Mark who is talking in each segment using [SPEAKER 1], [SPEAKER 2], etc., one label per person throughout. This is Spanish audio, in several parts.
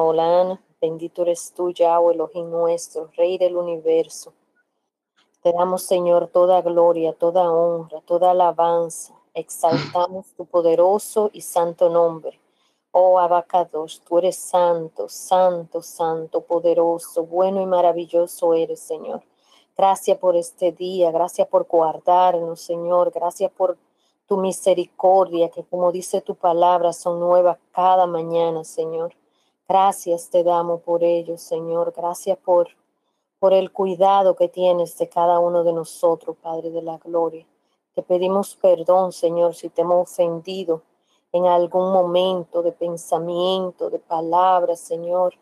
[SPEAKER 1] Olán, bendito eres tú, Yahweh, Elohim nuestro, Rey del universo. Te damos, Señor, toda gloria, toda honra, toda alabanza. Exaltamos tu poderoso y santo nombre. Oh Abacados, tú eres santo, santo, santo, poderoso, bueno y maravilloso eres, Señor. Gracias por este día, gracias por guardarnos, Señor, gracias por tu misericordia, que como dice tu palabra, son nuevas cada mañana, Señor. Gracias te damos por ello, Señor. Gracias por, por el cuidado que tienes de cada uno de nosotros, Padre de la Gloria. Te pedimos perdón, Señor, si te hemos ofendido en algún momento de pensamiento, de palabras, Señor.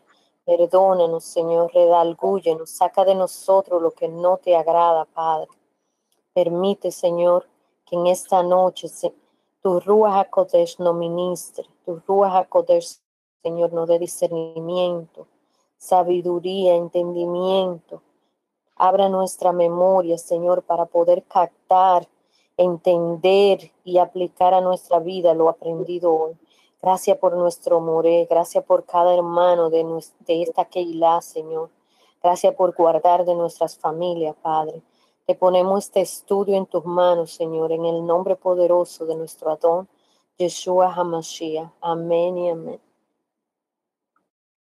[SPEAKER 1] Perdónanos, Señor, redalgúyenos, saca de nosotros lo que no te agrada, Padre. Permite, Señor, que en esta noche tu Ruach HaKodesh no ministre, tu Ruach HaKodesh, Señor, no dé discernimiento, sabiduría, entendimiento. Abra nuestra memoria, Señor, para poder captar, entender y aplicar a nuestra vida lo aprendido hoy. Gracias por nuestro moré, gracias por cada hermano de, de esta Keilah, Señor. Gracias por guardar de nuestras familias, Padre. Te ponemos este estudio en tus manos, Señor, en el nombre poderoso de nuestro Adón, Yeshua HaMashiach. Amén y amén.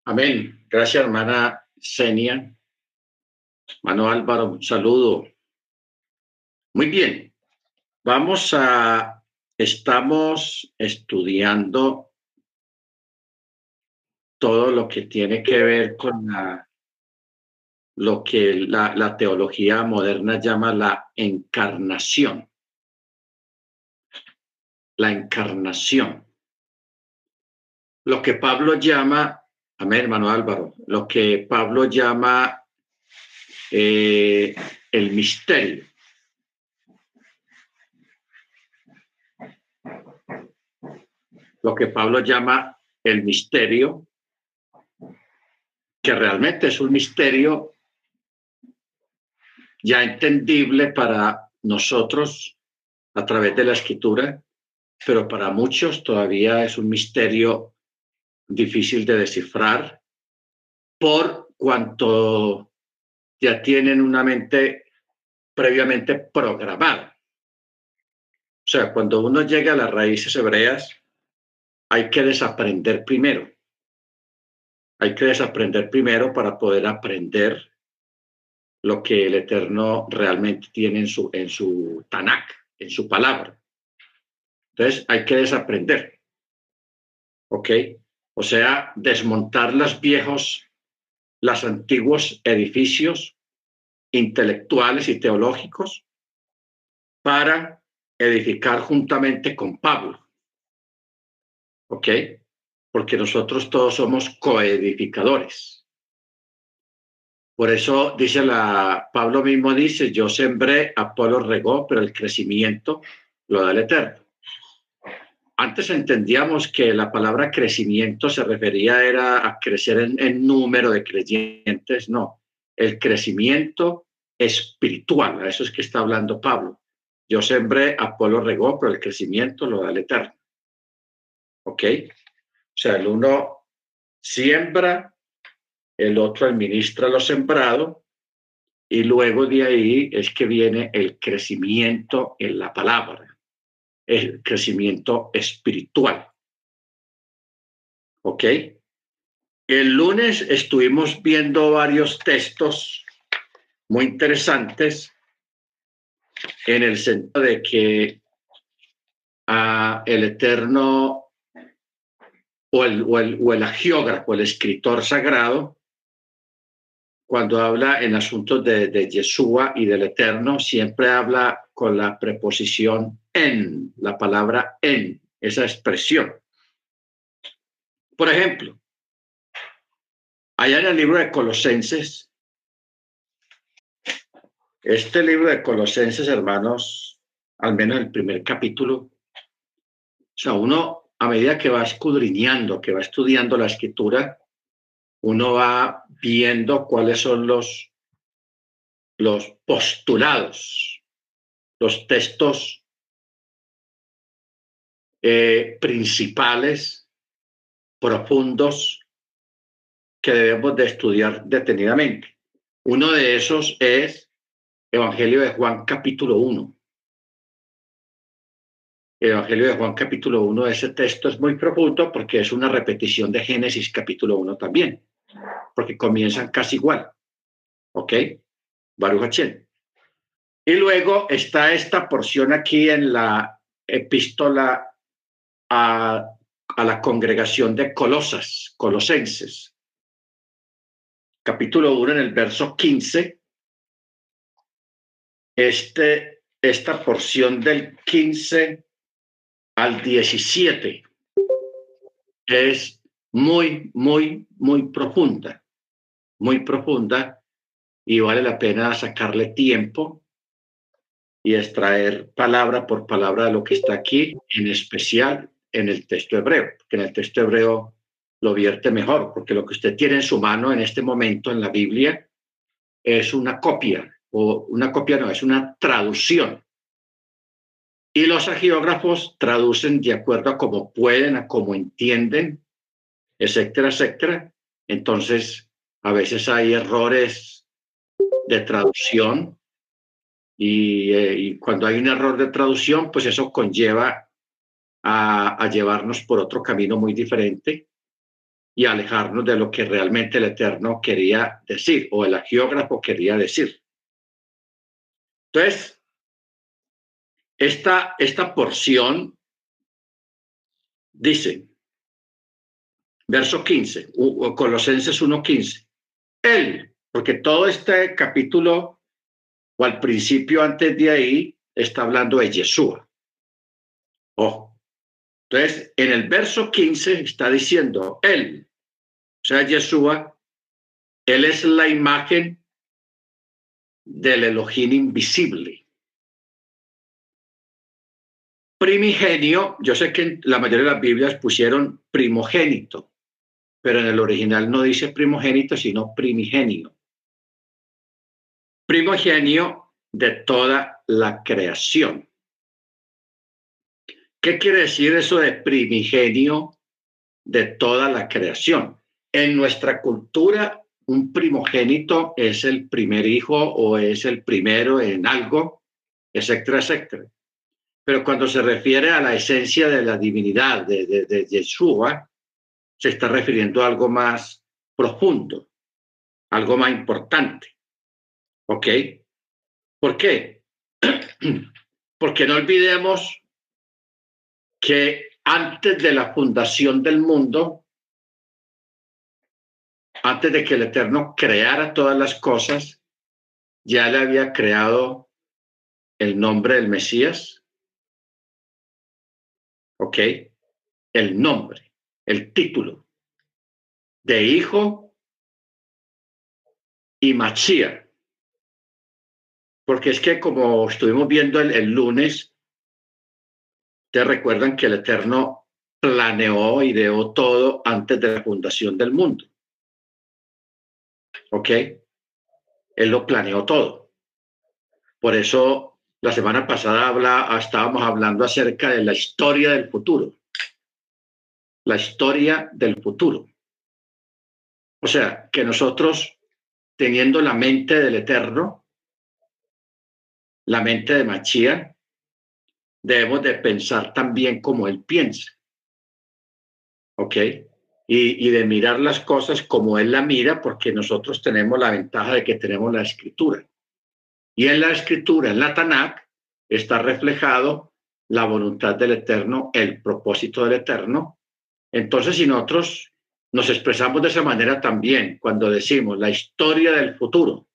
[SPEAKER 2] Amén. Gracias, hermana Senia. Hermano Álvaro, un saludo. Muy bien. Vamos a, estamos estudiando todo lo que tiene que ver con la lo que la, teología moderna llama la encarnación. La encarnación. Lo que Pablo llama, amén, hermano Álvaro, lo que Pablo llama eh, el misterio. Lo que Pablo llama el misterio, que realmente es un misterio ya entendible para nosotros a través de la escritura, pero para muchos todavía es un misterio difícil de descifrar por cuanto ya tienen una mente previamente programada. O sea, cuando uno llega a las raíces hebreas, hay que desaprender primero. Hay que desaprender primero para poder aprender lo que el Eterno realmente tiene en su, en su Tanakh, en su palabra. Entonces hay que desaprender. ¿Ok? O sea, desmontar los viejos, los antiguos edificios intelectuales y teológicos para edificar juntamente con Pablo. ¿Ok? Porque nosotros todos somos coedificadores. Por eso dice la, Pablo mismo dice, yo sembré, Apolo regó, pero el crecimiento lo da el Eterno. Antes entendíamos que la palabra crecimiento se refería era a crecer en, número de creyentes, no, el crecimiento espiritual, a eso es que está hablando Pablo. Yo sembré, Apolo regó, pero el crecimiento lo da el Eterno. ¿Ok? O sea, el uno siembra el otro administra lo sembrado y luego de ahí es que viene el crecimiento en la palabra, el crecimiento espiritual. ¿Ok? El lunes estuvimos viendo varios textos muy interesantes en el sentido de que el Eterno o el, o el, o el agiógrafo, el escritor sagrado, cuando habla en asuntos de, de Yeshua y del Eterno, siempre habla con la preposición en, la palabra en, esa expresión. Por ejemplo, allá en el libro de Colosenses, este libro de Colosenses, hermanos, al menos el primer capítulo, o sea, uno a medida que va escudriñando, que va estudiando la escritura, uno va viendo cuáles son los, los postulados, los textos eh, principales, profundos, que debemos de estudiar detenidamente. Uno de esos es Evangelio de Juan capítulo 1. El Evangelio de Juan capítulo 1, ese texto es muy profundo porque es una repetición de Génesis capítulo 1 también, porque comienzan casi igual. ¿Ok? Baruch Y luego está esta porción aquí en la epístola a, la congregación de Colosas, Colosenses. Capítulo 1 en el verso 15. Este, esta porción del 15 al 17 es muy, muy, muy profunda, muy profunda y vale la pena sacarle tiempo y extraer palabra por palabra de lo que está aquí, en especial en el texto hebreo, que en el texto hebreo lo vierte mejor, porque lo que usted tiene en su mano en este momento en la Biblia es una copia, o una copia no, es una traducción. Y los agiógrafos traducen de acuerdo a cómo pueden, a cómo entienden, etcétera, etcétera. Entonces, a veces hay errores de traducción y, eh, cuando hay un error de traducción, pues eso conlleva a, llevarnos por otro camino muy diferente y alejarnos de lo que realmente el Eterno quería decir o el agiógrafo quería decir. Entonces, esta, esta porción dice, verso 15, Colosenses 1.15, Él, porque todo este capítulo, o al principio antes de ahí, está hablando de Yeshua. Oh. Entonces, en el verso 15 está diciendo, Él, o sea, Yeshua, Él es la imagen del Elohim invisible Primigenio, yo sé que la mayoría de las Biblias pusieron primogénito, pero en el original no dice primogénito, sino primigenio. Primogenio de toda la creación. ¿Qué quiere decir eso de primigenio de toda la creación? En nuestra cultura, un primogénito es el primer hijo o es el primero en algo, etcétera, etcétera. Pero cuando se refiere a la esencia de la divinidad de, de, Yeshua, se está refiriendo a algo más profundo, algo más importante. ¿Ok? ¿Por qué? Porque no olvidemos que antes de la fundación del mundo, antes de que el Eterno creara todas las cosas, ya le había creado el nombre del Mesías, ¿ok? El nombre, el título de hijo y machía. Porque es que como estuvimos viendo el, el lunes, te recuerdan que el Eterno planeó, ideó todo antes de la fundación del mundo. ¿Ok? Él lo planeó todo. Por eso la semana pasada habla, estábamos hablando acerca de la historia del futuro. La historia del futuro. O sea, que nosotros, teniendo la mente del Eterno, la mente de Machía, debemos de pensar también como Él piensa. ¿Ok? Y, y, de mirar las cosas como Él la mira, porque nosotros tenemos la ventaja de que tenemos la escritura. Y en la escritura, en la Tanakh, está reflejado la voluntad del Eterno, el propósito del Eterno. Entonces, si nosotros nos expresamos de esa manera también cuando decimos la historia del futuro,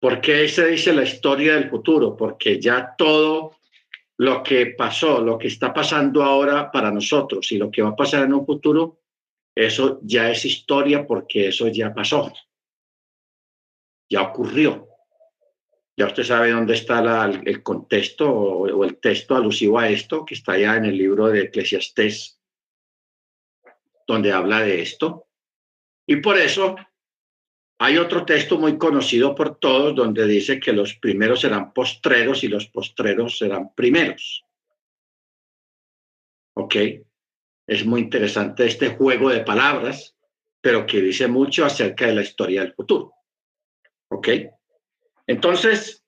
[SPEAKER 2] ¿por qué se dice la historia del futuro? Porque ya todo lo que pasó, lo que está pasando ahora para nosotros y lo que va a pasar en un futuro, eso ya es historia porque eso ya pasó, ya ocurrió. Ya usted sabe dónde está el contexto o, el texto alusivo a esto, que está ya en el libro de Eclesiastés, donde habla de esto. Y por eso hay otro texto muy conocido por todos, donde dice que los primeros serán postreros y los postreros serán primeros. ¿Ok? Es muy interesante este juego de palabras, pero que dice mucho acerca de la historia del futuro. ¿Ok? Entonces,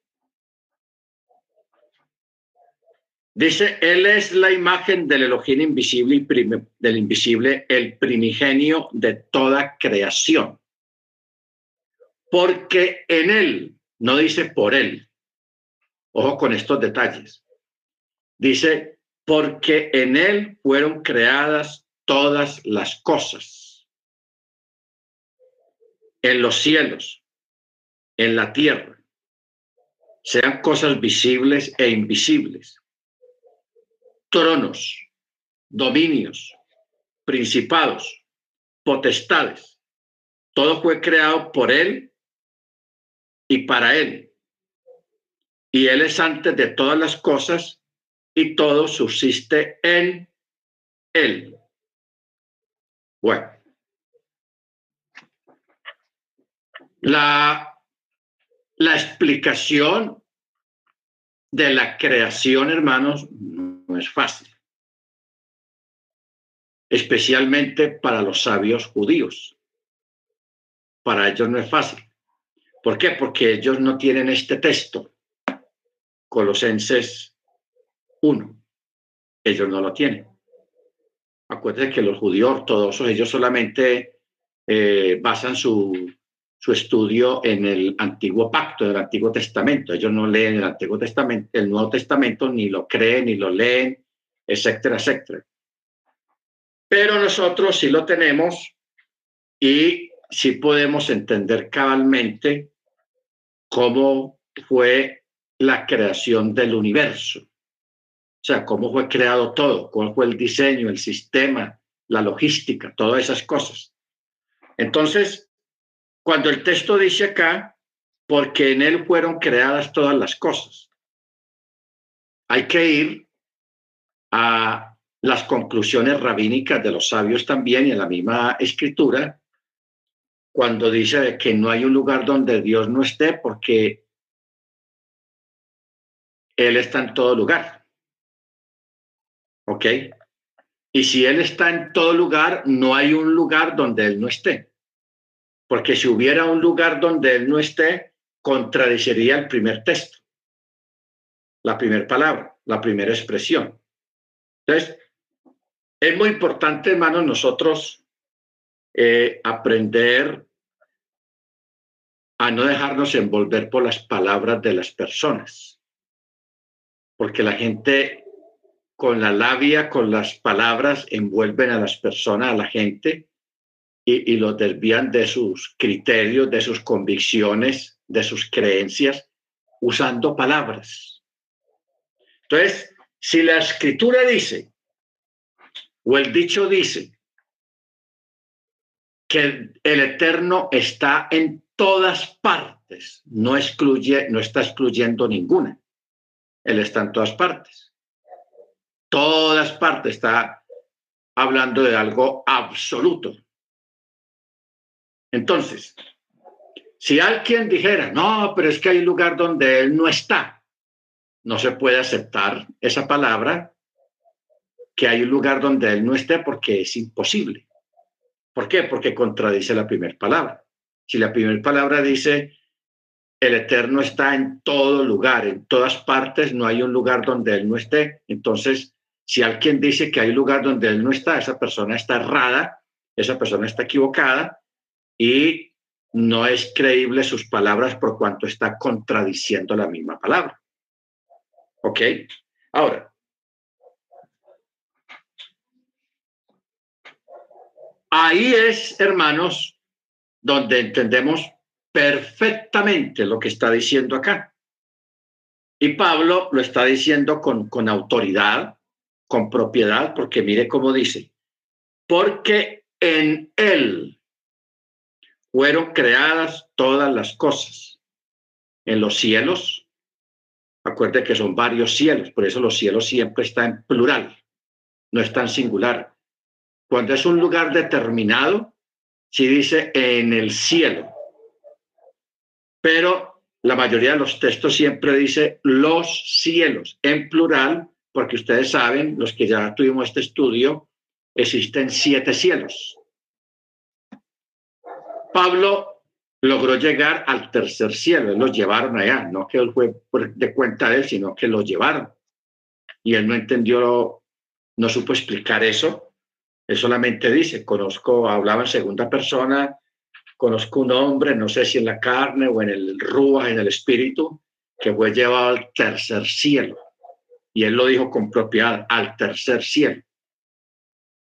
[SPEAKER 2] dice, Él es la imagen del Elohim invisible y del invisible, el primigenio de toda creación. Porque en Él, no dice por Él, ojo con estos detalles, dice, porque en Él fueron creadas todas las cosas, en los cielos, en la tierra, sean cosas visibles e invisibles, tronos, dominios, principados, potestades. Todo fue creado por Él y para Él. Y Él es antes de todas las cosas y todo subsiste en Él. Bueno, la, la explicación de la creación, hermanos, no es fácil, especialmente para los sabios judíos. Para ellos no es fácil. ¿Por qué? Porque ellos no tienen este texto, Colosenses 1. Ellos no lo tienen. Acuérdense que los judíos ortodoxos, ellos solamente eh, basan su, su estudio en el antiguo pacto, del Antiguo Testamento. Ellos no leen el Antiguo Testamento, el Nuevo Testamento, ni lo creen, ni lo leen, etcétera, etcétera. Pero nosotros sí lo tenemos y sí podemos entender cabalmente cómo fue la creación del universo. O sea, cómo fue creado todo, cuál fue el diseño, el sistema, la logística, todas esas cosas. Entonces, cuando el texto dice acá, porque en él fueron creadas todas las cosas, hay que ir a las conclusiones rabínicas de los sabios también y en la misma escritura, cuando dice que no hay un lugar donde Dios no esté porque Él está en todo lugar. ¿Ok? Y si Él está en todo lugar, no hay un lugar donde Él no esté. Porque si hubiera un lugar donde Él no esté, contradeciría el primer texto, la primera palabra, la primera expresión. Entonces, es muy importante, hermanos, nosotros eh, aprender a no dejarnos envolver por las palabras de las personas, porque la gente con la labia, con las palabras, envuelven a las personas, a la gente, y, y los desvían de sus criterios, de sus convicciones, de sus creencias, usando palabras. Entonces, si la escritura dice, o el dicho dice, que el Eterno está en todas partes, no, excluye, no está excluyendo ninguna. Él está en todas partes todas partes está hablando de algo absoluto. Entonces, si alguien dijera, no, pero es que hay un lugar donde él no está, no se puede aceptar esa palabra, que hay un lugar donde él no esté porque es imposible. ¿Por qué? Porque contradice la primera palabra. Si la primera palabra dice, el Eterno está en todo lugar, en todas partes, no hay un lugar donde Él no esté, entonces si alguien dice que hay un lugar donde él no está, esa persona está errada, esa persona está equivocada y no es creíble sus palabras por cuanto está contradiciendo la misma palabra. ¿Ok? Ahora, ahí es, hermanos, donde entendemos perfectamente lo que está diciendo acá. Y Pablo lo está diciendo con, con autoridad, con propiedad, porque mire cómo dice, porque en Él fueron creadas todas las cosas, en los cielos, acuerde que son varios cielos, por eso los cielos siempre están en plural, no están singular. Cuando es un lugar determinado, si dice en el cielo, pero la mayoría de los textos siempre dice los cielos en plural porque ustedes saben, los que ya tuvimos este estudio, existen siete cielos. Pablo logró llegar al tercer cielo, lo llevaron allá, no que él fue de cuenta de él, sino que lo llevaron. Y él no entendió, no supo explicar eso. Él solamente dice, conozco, hablaba en segunda persona, conozco un hombre, no sé si en la carne o en el rúa, en el espíritu, que fue llevado al tercer cielo. Y él lo dijo con propiedad, al tercer cielo.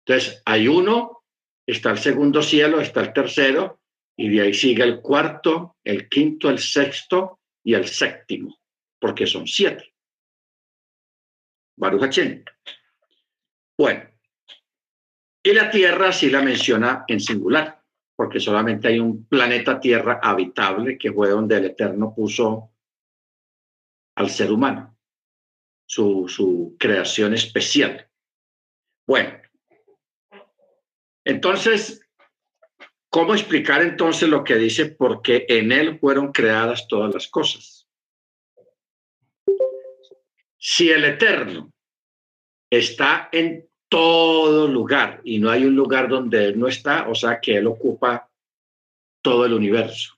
[SPEAKER 2] Entonces, hay uno, está el segundo cielo, está el tercero, y de ahí sigue el cuarto, el quinto, el sexto y el séptimo, porque son siete. Baruch Bueno, y la Tierra sí la menciona en singular, porque solamente hay un planeta Tierra habitable que fue donde el Eterno puso al ser humano, su, su creación especial. Bueno, entonces, ¿cómo explicar entonces lo que dice? Porque en Él fueron creadas todas las cosas. Si el Eterno está en todo lugar y no hay un lugar donde Él no está, o sea que Él ocupa todo el universo.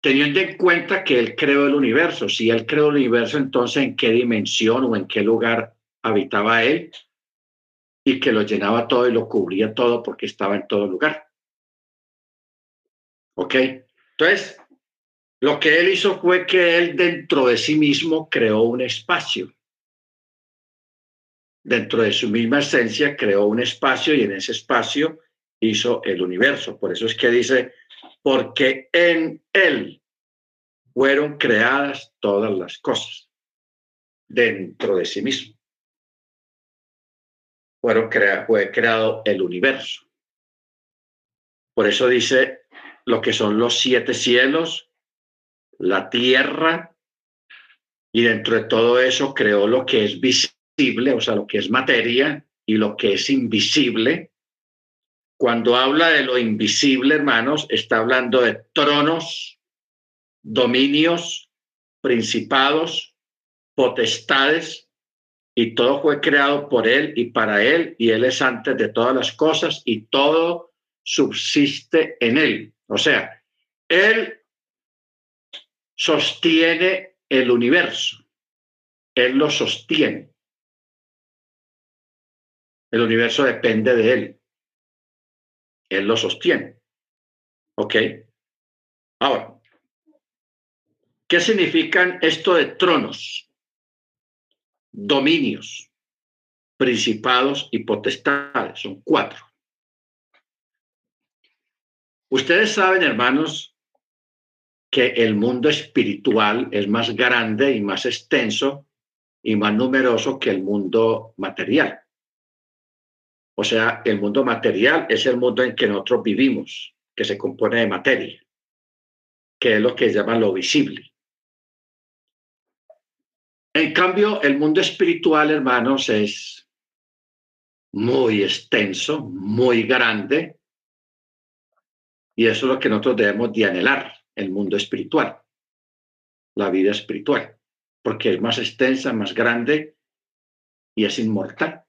[SPEAKER 2] Teniendo en cuenta que Él creó el universo, si Él creó el universo, entonces ¿en qué dimensión o en qué lugar habitaba Él? Y que lo llenaba todo y lo cubría todo porque estaba en todo lugar. ¿Ok? Entonces, lo que Él hizo fue que Él dentro de sí mismo creó un espacio dentro de su misma esencia creó un espacio y en ese espacio hizo el universo. Por eso es que dice, porque en él fueron creadas todas las cosas dentro de sí mismo. Fueron fue creado el universo. Por eso dice lo que son los siete cielos, la tierra, y dentro de todo eso creó lo que es visible o sea, lo que es materia y lo que es invisible. Cuando habla de lo invisible, hermanos, está hablando de tronos, dominios, principados, potestades, y todo fue creado por Él y para Él, y Él es antes de todas las cosas, y todo subsiste en Él. O sea, Él sostiene el universo, Él lo sostiene. El universo depende de él. Él lo sostiene. ¿Ok? Ahora, ¿qué significan esto de tronos, dominios, principados y potestades? Son cuatro. Ustedes saben, hermanos, que el mundo espiritual es más grande y más extenso y más numeroso que el mundo material. O sea, el mundo material es el mundo en que nosotros vivimos, que se compone de materia, que es lo que llaman lo visible. En cambio, el mundo espiritual, hermanos, es muy extenso, muy grande, y eso es lo que nosotros debemos de anhelar, el mundo espiritual, la vida espiritual, porque es más extensa, más grande y es inmortal.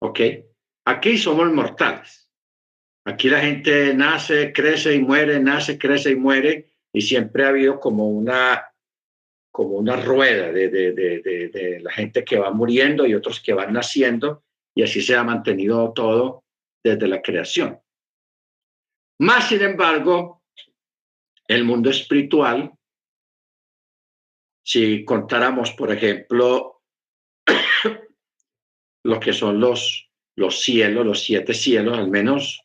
[SPEAKER 2] ¿Ok? Aquí somos mortales. Aquí la gente nace, crece y muere, nace, crece y muere, y siempre ha habido como una, como una rueda de, de, de, la gente que va muriendo y otros que van naciendo, y así se ha mantenido todo desde la creación. Más sin embargo, el mundo espiritual, si contáramos, por ejemplo, lo que son los, los cielos, los siete cielos, al menos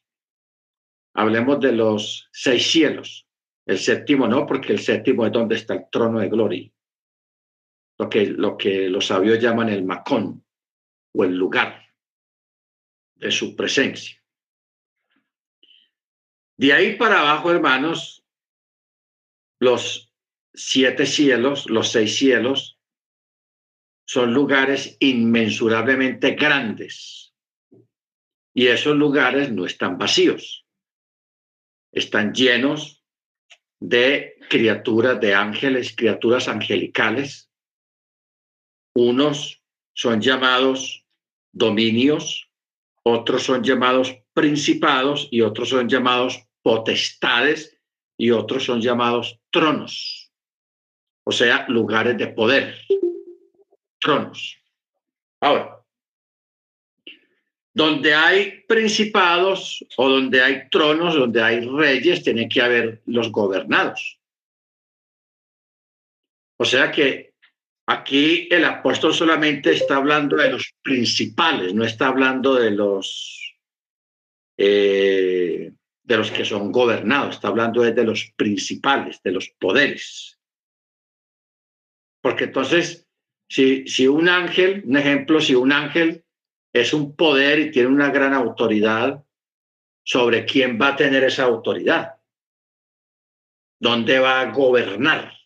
[SPEAKER 2] hablemos de los seis cielos. El séptimo no, porque el séptimo es donde está el trono de gloria. Lo que, lo que los sabios llaman el macón o el lugar de su presencia. De ahí para abajo, hermanos, los siete cielos, los seis cielos, son lugares inmensurablemente grandes. Y esos lugares no están vacíos, están llenos de criaturas, de ángeles, criaturas angelicales. Unos son llamados dominios, otros son llamados principados y otros son llamados potestades y otros son llamados tronos, o sea, lugares de poder, tronos. Ahora, donde hay principados o donde hay tronos, donde hay reyes, tiene que haber los gobernados. O sea que aquí el apóstol solamente está hablando de los principales, no está hablando de los eh, de los que son gobernados, está hablando de los principales, de los poderes. Porque entonces, si, si un ángel, un ejemplo, si un ángel es un poder y tiene una gran autoridad sobre quién va a tener esa autoridad, dónde va a gobernar,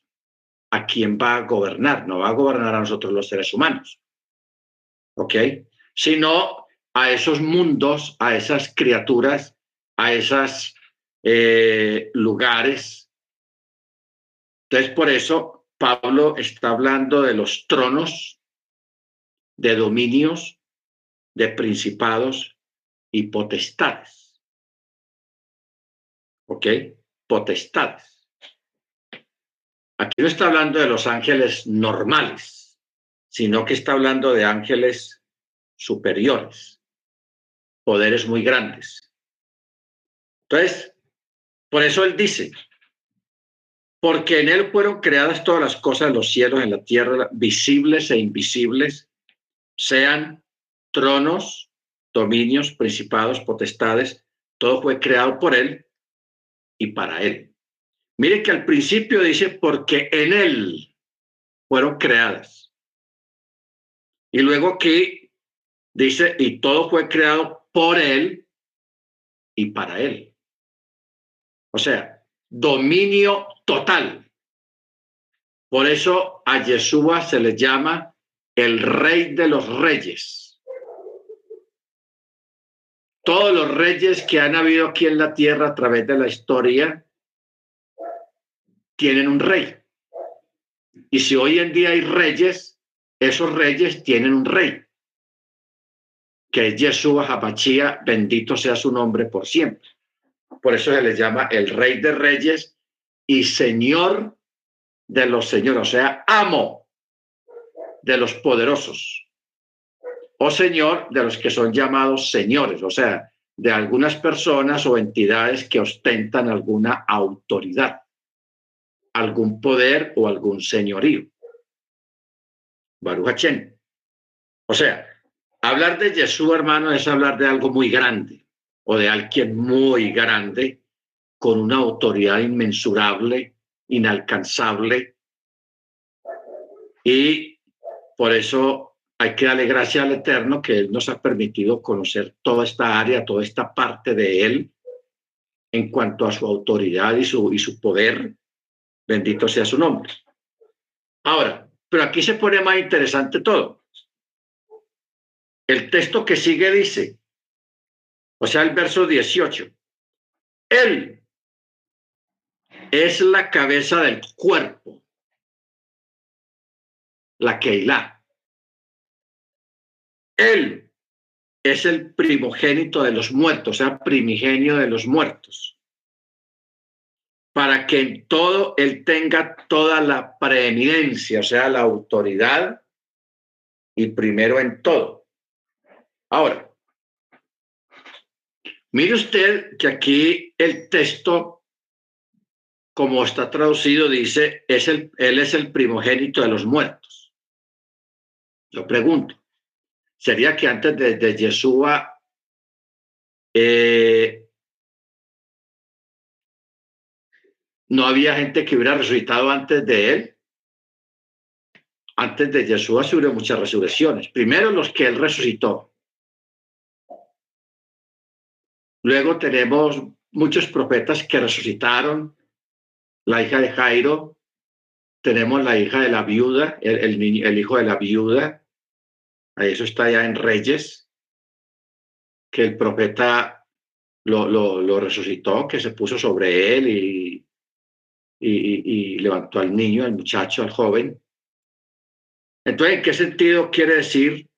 [SPEAKER 2] a quién va a gobernar, no va a gobernar a nosotros los seres humanos, ¿ok? Sino a esos mundos, a esas criaturas, a esos eh, lugares. Entonces, por eso Pablo está hablando de los tronos, de dominios, de principados y potestades. ¿Ok? Potestades. Aquí no está hablando de los ángeles normales, sino que está hablando de ángeles superiores, poderes muy grandes. Entonces, por eso él dice, porque en él fueron creadas todas las cosas en los cielos, en la tierra, visibles e invisibles, sean tronos, dominios, principados, potestades, todo fue creado por Él y para Él. Mire que al principio dice, porque en Él fueron creadas. Y luego aquí dice, y todo fue creado por Él y para Él. O sea, dominio total. Por eso a Yeshua se le llama el rey de los reyes todos los reyes que han habido aquí en la tierra a través de la historia tienen un rey. Y si hoy en día hay reyes, esos reyes tienen un rey, que es Yeshua Habachía, bendito sea su nombre por siempre. Por eso se le llama el rey de reyes y señor de los señores, o sea, amo de los poderosos o señor de los que son llamados señores, o sea, de algunas personas o entidades que ostentan alguna autoridad, algún poder o algún señorío. Baruch O sea, hablar de Jesús, hermano, es hablar de algo muy grande o de alguien muy grande con una autoridad inmensurable, inalcanzable. Y por eso hay que darle gracias al Eterno que nos ha permitido conocer toda esta área, toda esta parte de Él en cuanto a su autoridad y su, y su poder. Bendito sea su nombre. Ahora, pero aquí se pone más interesante todo. El texto que sigue dice, o sea, el verso 18, Él es la cabeza del cuerpo, la Keilah él es el primogénito de los muertos, o sea, primigenio de los muertos, para que en todo Él tenga toda la preeminencia, o sea, la autoridad y primero en todo. Ahora, mire usted que aquí el texto, como está traducido, dice, es el, Él es el primogénito de los muertos. Yo pregunto, sería que antes de, Yeshua eh, no había gente que hubiera resucitado antes de él. Antes de se hubo muchas resurrecciones. Primero los que él resucitó. Luego tenemos muchos profetas que resucitaron. La hija de Jairo. Tenemos la hija de la viuda, el, el hijo de la viuda eso está ya en Reyes, que el profeta lo, lo, resucitó, que se puso sobre él y, y, levantó al niño, al muchacho, al joven. Entonces, ¿en qué sentido quiere decir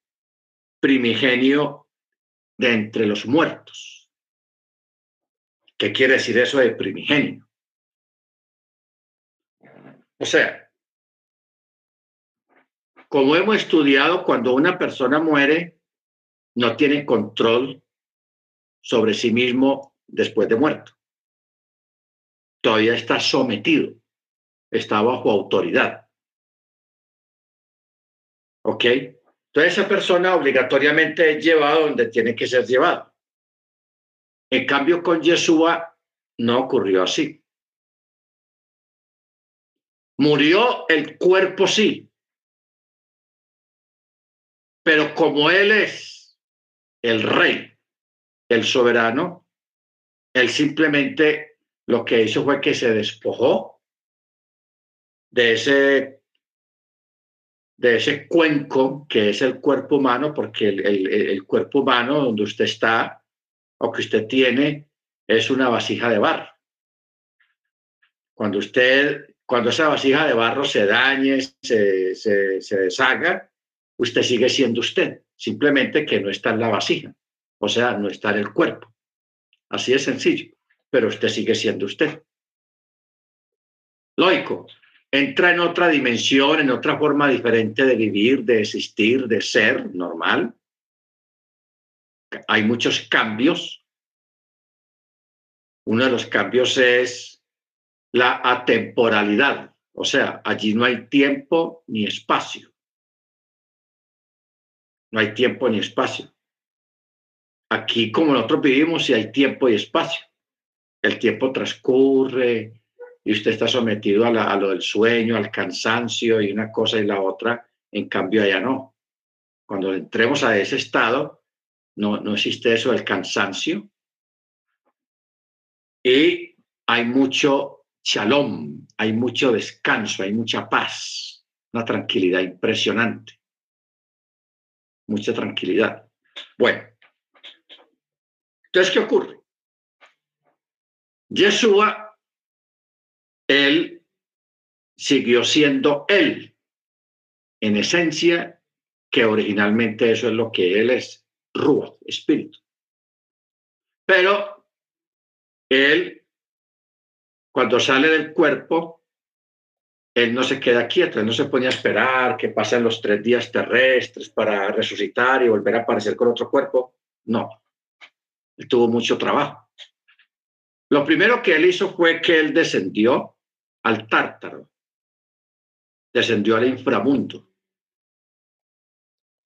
[SPEAKER 2] primigenio de entre los muertos. ¿Qué quiere decir eso de primigenio? O sea, como hemos estudiado, cuando una persona muere, no tiene control sobre sí mismo después de muerto. Todavía está sometido, está bajo autoridad. ¿Ok? Entonces esa persona obligatoriamente es llevada donde tiene que ser llevado. En cambio, con Yeshua no ocurrió así. Murió el cuerpo, sí. Pero como Él es el rey, el soberano, Él simplemente lo que hizo fue que se despojó de ese de ese cuenco que es el cuerpo humano, porque el, cuerpo humano donde usted está o que usted tiene es una vasija de barro. Cuando usted, cuando esa vasija de barro se dañe, se, se, se deshaga, usted sigue siendo usted, simplemente que no está en la vasija, o sea, no está en el cuerpo. Así es sencillo, pero usted sigue siendo usted. Lógico, entra en otra dimensión, en otra forma diferente de vivir, de existir, de ser normal. Hay muchos cambios. Uno de los cambios es la atemporalidad, o sea, allí no hay tiempo ni espacio. No hay tiempo ni espacio. Aquí, como nosotros vivimos, sí hay tiempo y espacio. El tiempo transcurre, y usted está sometido a, lo del sueño, al cansancio y una cosa y la otra, en cambio allá no. Cuando entremos a ese estado, no, no existe eso del cansancio y hay mucho shalom, hay mucho descanso, hay mucha paz, una tranquilidad impresionante, mucha tranquilidad. Bueno, entonces, ¿qué ocurre? Yeshua él siguió siendo él, en esencia, que originalmente eso es lo que él es, Ruach, espíritu. Pero él, cuando sale del cuerpo, él no se queda quieto, él no se pone a esperar que pasen los tres días terrestres para resucitar y volver a aparecer con otro cuerpo. No, él tuvo mucho trabajo. Lo primero que él hizo fue que él descendió al tártaro, descendió al inframundo.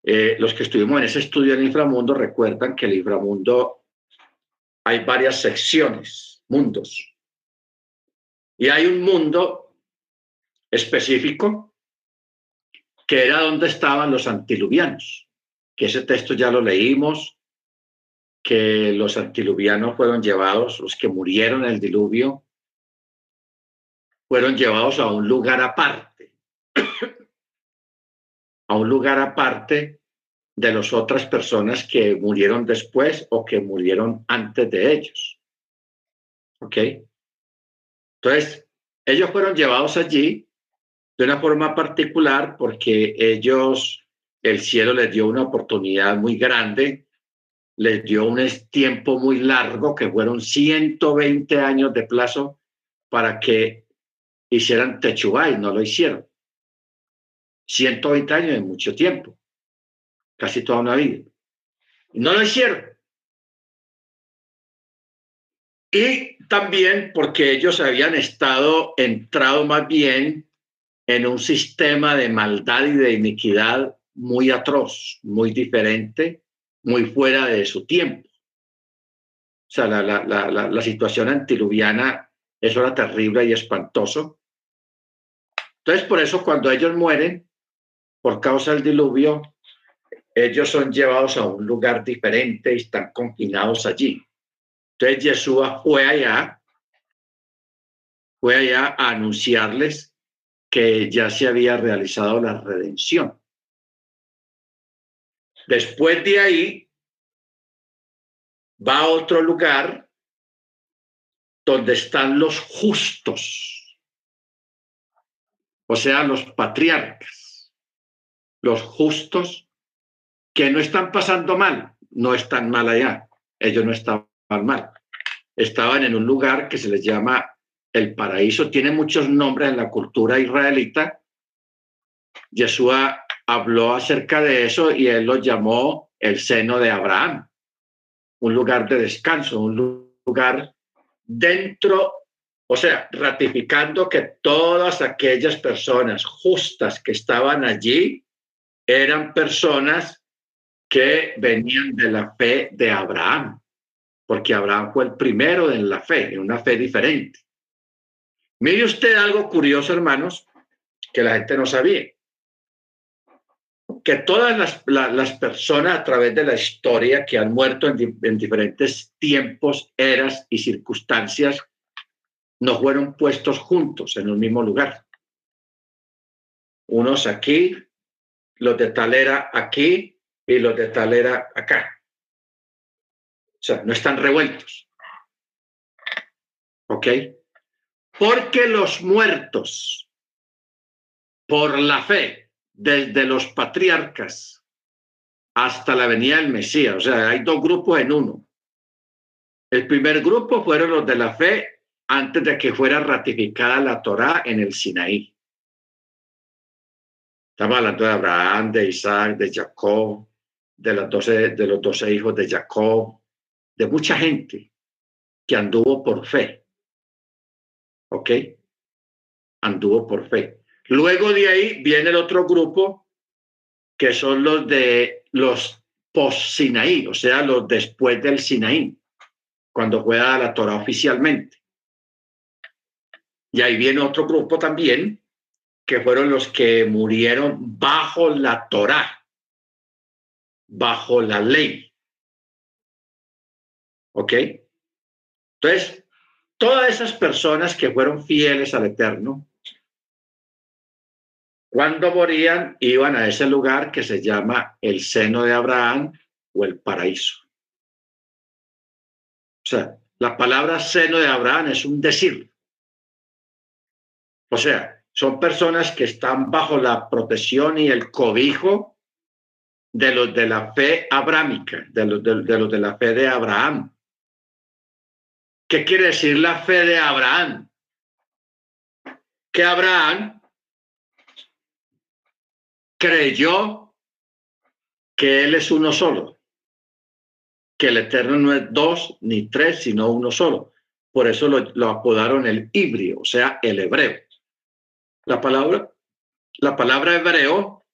[SPEAKER 2] Eh, los que estuvimos en ese estudio del inframundo recuerdan que el inframundo hay varias secciones, mundos. Y hay un mundo específico que era donde estaban los antiluvianos, que ese texto ya lo leímos, que los antiluvianos fueron llevados, los que murieron en el diluvio, fueron llevados a un lugar aparte, a un lugar aparte de las otras personas que murieron después o que murieron antes de ellos. ¿Ok? Entonces, ellos fueron llevados allí de una forma particular porque ellos, el cielo les dio una oportunidad muy grande, les dio un tiempo muy largo, que fueron 120 años de plazo para que hicieran Techubá y no lo hicieron. 120 años es mucho tiempo, casi toda una vida. Y no lo hicieron. Y también porque ellos habían estado entrado más bien en un sistema de maldad y de iniquidad muy atroz, muy diferente, muy fuera de su tiempo. O sea, la, la, la, situación antiluviana, eso era terrible y espantoso. Entonces, por eso cuando ellos mueren, por causa del diluvio, ellos son llevados a un lugar diferente y están confinados allí. Entonces, Yeshua fue allá, fue allá a anunciarles que ya se había realizado la redención. Después de ahí, va a otro lugar donde están los justos o sea, los patriarcas, los justos que no están pasando mal, no están mal allá. Ellos no estaban mal. Estaban en un lugar que se les llama el paraíso. Tiene muchos nombres en la cultura israelita. Yeshua habló acerca de eso y él lo llamó el seno de Abraham, un lugar de descanso, un lugar dentro, o sea, ratificando que todas aquellas personas justas que estaban allí eran personas que venían de la fe de Abraham, porque Abraham fue el primero en la fe, en una fe diferente. Mire usted algo curioso, hermanos, que la gente no sabía. Que todas las, personas a través de la historia que han muerto en, en diferentes tiempos, eras y circunstancias, no fueron puestos juntos en un mismo lugar. Unos aquí, los de tal era aquí y los de tal era acá. O sea, no están revueltos. ¿Ok? Porque los muertos por la fe, desde los patriarcas hasta la venida del Mesías, o sea, hay dos grupos en uno. El primer grupo fueron los de la fe antes de que fuera ratificada la Torá en el Sinaí. Estamos hablando de Abraham, de Isaac, de Jacob, de, las doce, de los doce hijos de Jacob, de mucha gente que anduvo por fe. ¿Ok? Anduvo por fe. Luego de ahí viene el otro grupo, que son los de los post-Sinaí, o sea, los después del Sinaí, cuando juega la Torah oficialmente. Y ahí viene otro grupo también, que fueron los que murieron bajo la Torá, bajo la ley. ¿Ok? Entonces, todas esas personas que fueron fieles al Eterno, cuando morían, iban a ese lugar que se llama el seno de Abraham o el paraíso. O sea, la palabra seno de Abraham es un decir. O sea, son personas que están bajo la protección y el cobijo de los de la fe abrámica, de los de, los de la fe de Abraham. ¿Qué quiere decir la fe de Abraham? Que Abraham creyó que Él es uno solo, que el Eterno no es dos ni tres, sino uno solo. Por eso lo, apodaron el híbrido, o sea, el hebreo. La palabra, la palabra hebreo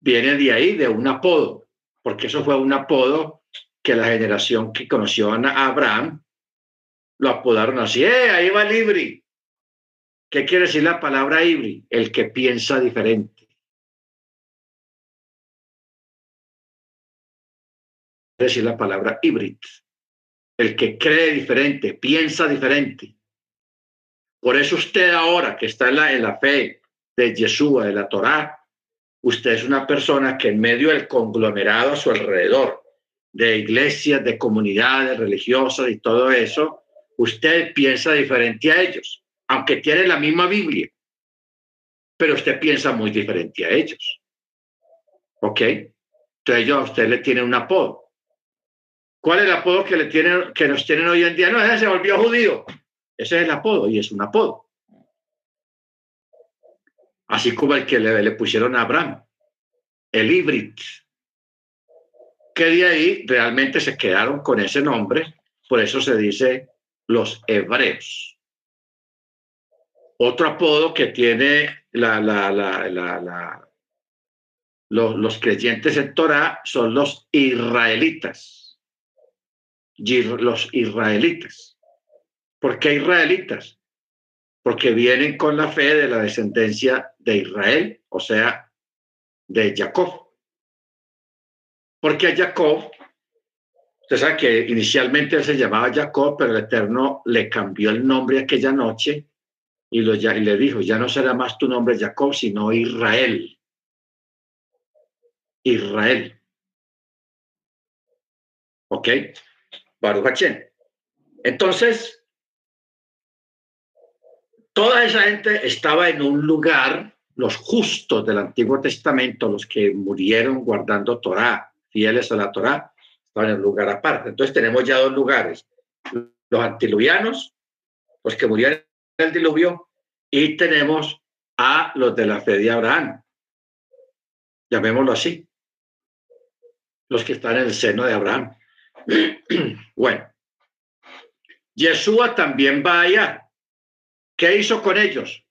[SPEAKER 2] viene de ahí, de un apodo, porque eso fue un apodo que la generación que conoció a Abraham lo apodaron así, ¡eh! Ahí va el Ibri. ¿Qué quiere decir la palabra Ibri? El que piensa diferente. Decir la palabra híbrid. El que cree diferente, piensa diferente. Por eso usted ahora que está en la, en la fe de Yeshua, de la Torá, usted es una persona que en medio del conglomerado a su alrededor, de iglesias, de comunidades religiosas y todo eso, usted piensa diferente a ellos, aunque tiene la misma Biblia, pero usted piensa muy diferente a ellos. ¿Ok? Entonces ellos a usted le tienen un apodo. ¿Cuál es el apodo que, le tienen, que nos tienen hoy en día? No, ese se volvió judío. Ese es el apodo y es un apodo. Así como el que le, pusieron a Abraham, el híbrido, que de ahí realmente se quedaron con ese nombre, por eso se dice los hebreos. Otro apodo que tiene la, la, la, los, creyentes en Torah son los israelitas. Los israelitas. ¿Por qué israelitas? Porque vienen con la fe de la descendencia de Israel, o sea, de Jacob. Porque a Jacob, usted sabe que inicialmente él se llamaba Jacob, pero el Eterno le cambió el nombre aquella noche y, lo, y le dijo, ya no será más tu nombre Jacob, sino Israel. Israel. ¿Ok? Baruch Entonces, toda esa gente estaba en un lugar, los justos del Antiguo Testamento, los que murieron guardando Torah, fieles a la Torah, estaban en un lugar aparte. Entonces tenemos ya dos lugares, los antiluvianos, los que murieron en el diluvio, y tenemos a los de la fe de Abraham, llamémoslo así, los que están en el seno de Abraham. bueno, Yeshua también va allá. ¿Qué hizo con ellos?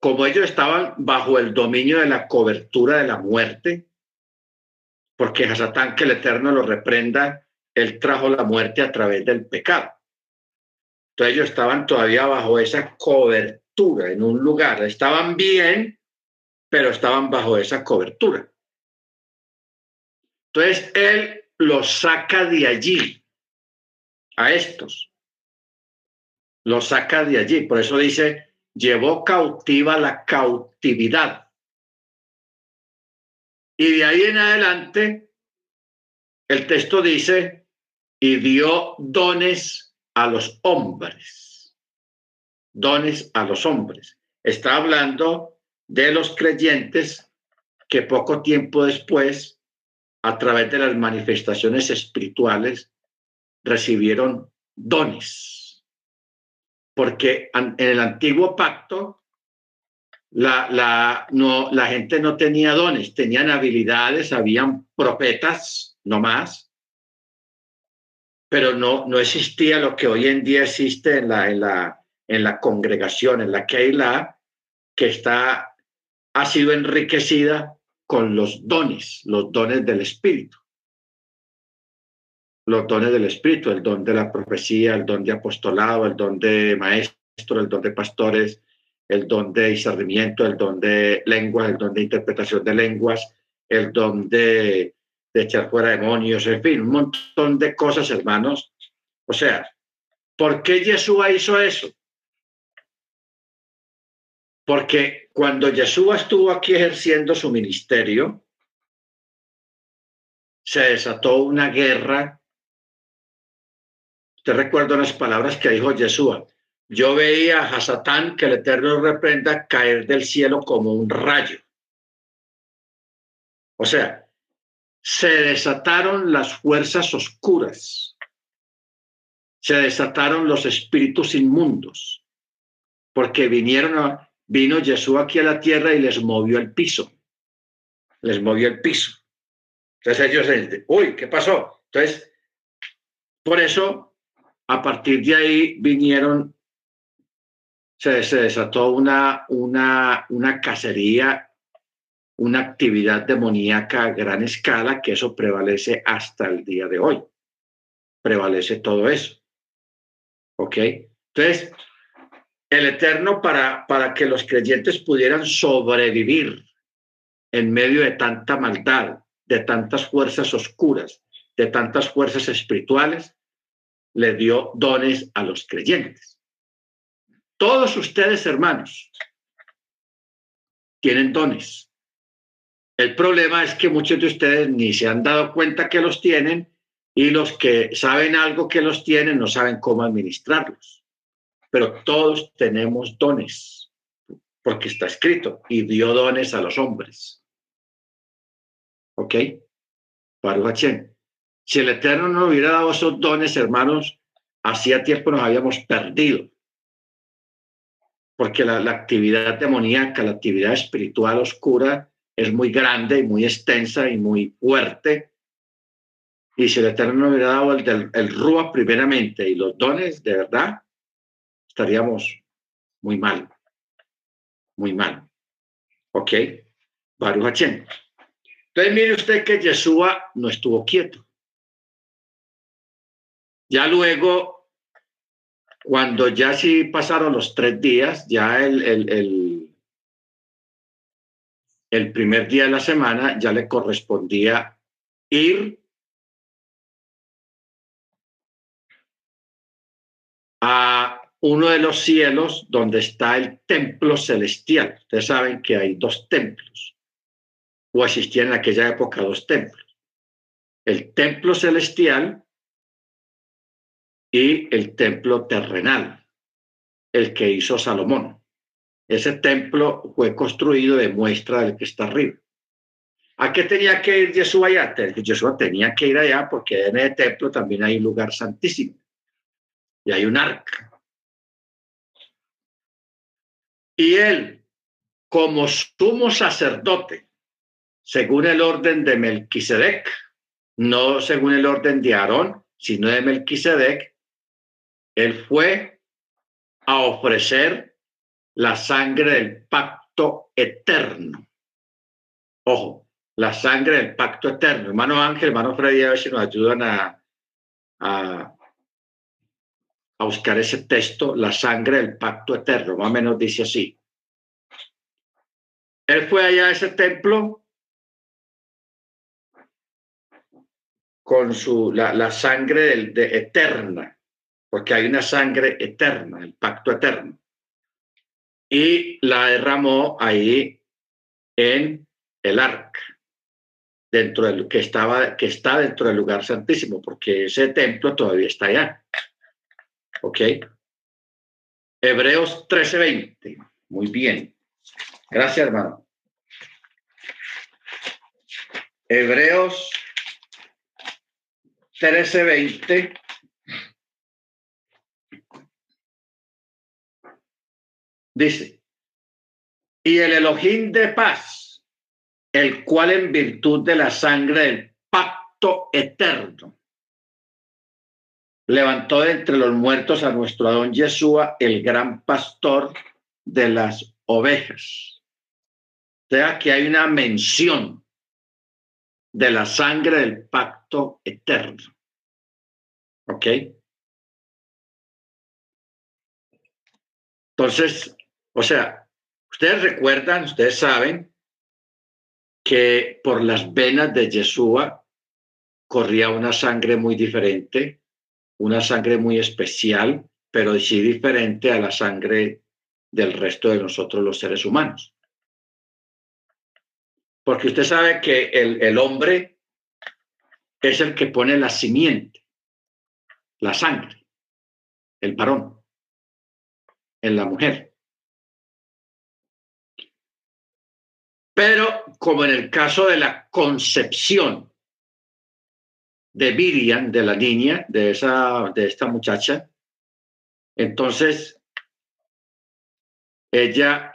[SPEAKER 2] Como ellos estaban bajo el dominio de la cobertura de la muerte, porque a Satán que el Eterno lo reprenda, él trajo la muerte a través del pecado. Entonces ellos estaban todavía bajo esa cobertura en un lugar. Estaban bien, pero estaban bajo esa cobertura. Entonces él los saca de allí, a estos. Los saca de allí. Por eso dice, llevó cautiva la cautividad. Y de ahí en adelante, el texto dice, y dio dones a los hombres. Dones a los hombres. Está hablando de los creyentes que poco tiempo después, a través de las manifestaciones espirituales, recibieron dones. Porque en el antiguo pacto, la, la, no, la gente no tenía dones, tenían habilidades, habían profetas, no más, pero no, no existía lo que hoy en día existe en la, en la, en la congregación, en la la que está ha sido enriquecida con los dones, los dones del Espíritu. Los dones del Espíritu, el don de la profecía, el don de apostolado, el don de maestro, el don de pastores, el don de discernimiento, el don de lenguas, el don de interpretación de lenguas, el don de, de echar fuera demonios, en fin, un montón de cosas, hermanos. O sea, ¿por qué Jesús hizo eso? Porque cuando Yeshua estuvo aquí ejerciendo su ministerio, se desató una guerra. Te recuerdo las palabras que dijo Yeshua. Yo veía a Satán, que el Eterno reprenda, caer del cielo como un rayo. O sea, se desataron las fuerzas oscuras, se desataron los espíritus inmundos, porque vinieron a, vino Jesús aquí a la tierra y les movió el piso. Les movió el piso. Entonces ellos dicen, uy, ¿qué pasó? Entonces, por eso, a partir de ahí vinieron, se, se desató una, una, una cacería, una actividad demoníaca a gran escala, que eso prevalece hasta el día de hoy. Prevalece todo eso. ¿Ok? Entonces, el Eterno para, para que los creyentes pudieran sobrevivir en medio de tanta maldad, de tantas fuerzas oscuras, de tantas fuerzas espirituales, le dio dones a los creyentes. Todos ustedes, hermanos, tienen dones. El problema es que muchos de ustedes ni se han dado cuenta que los tienen y los que saben algo que los tienen no saben cómo administrarlos pero todos tenemos dones, porque está escrito, y dio dones a los hombres. ¿Ok? Baruch Si el Eterno no hubiera dado esos dones, hermanos, hacía tiempo nos habíamos perdido. Porque la, actividad demoníaca, la actividad espiritual oscura es muy grande y muy extensa y muy fuerte. Y si el Eterno no hubiera dado el, el Rúa primeramente y los dones, de verdad, estaríamos muy mal, muy mal. ¿Ok? Baruch Entonces mire usted que Yeshua no estuvo quieto. Ya luego, cuando ya sí pasaron los tres días, ya el, el, el, el primer día de la semana ya le correspondía ir a uno de los cielos donde está el templo celestial. Ustedes saben que hay dos templos, o existían en aquella época dos templos. El templo celestial y el templo terrenal, el que hizo Salomón. Ese templo fue construido de muestra del que está arriba. ¿A qué tenía que ir Jesús allá? Jesús tenía que ir allá porque en el templo también hay un lugar santísimo y hay un arca. Y él, como sumo sacerdote, según el orden de Melquisedec, no según el orden de Aarón, sino de Melquisedec, él fue a ofrecer la sangre del pacto eterno. Ojo, la sangre del pacto eterno. Hermano Ángel, hermano Freddy, a ver si nos ayudan a, a, a buscar ese texto, la sangre del pacto eterno, más o menos dice así. Él fue allá a ese templo con su, la, la sangre del, de, eterna, porque hay una sangre eterna, el pacto eterno. Y la derramó ahí en el arca, dentro del que estaba, que está dentro del lugar santísimo, porque ese templo todavía está allá. ¿Ok? Hebreos 13:20. Muy bien. Gracias, hermano. Hebreos 13:20. Dice, y el Elohim de paz, el cual en virtud de la sangre del pacto eterno levantó de entre los muertos a nuestro Adón Yeshua, el gran pastor de las ovejas. O sea que hay una mención de la sangre del pacto eterno. ¿Ok? Entonces, o sea, ustedes recuerdan, ustedes saben que por las venas de Yeshua corría una sangre muy diferente una sangre muy especial, pero sí diferente a la sangre del resto de nosotros los seres humanos. Porque usted sabe que el, el hombre es el que pone la simiente, la sangre, el varón, en la mujer. Pero como en el caso de la concepción de Miriam, de la niña, de, esa, de esta muchacha. Entonces, ella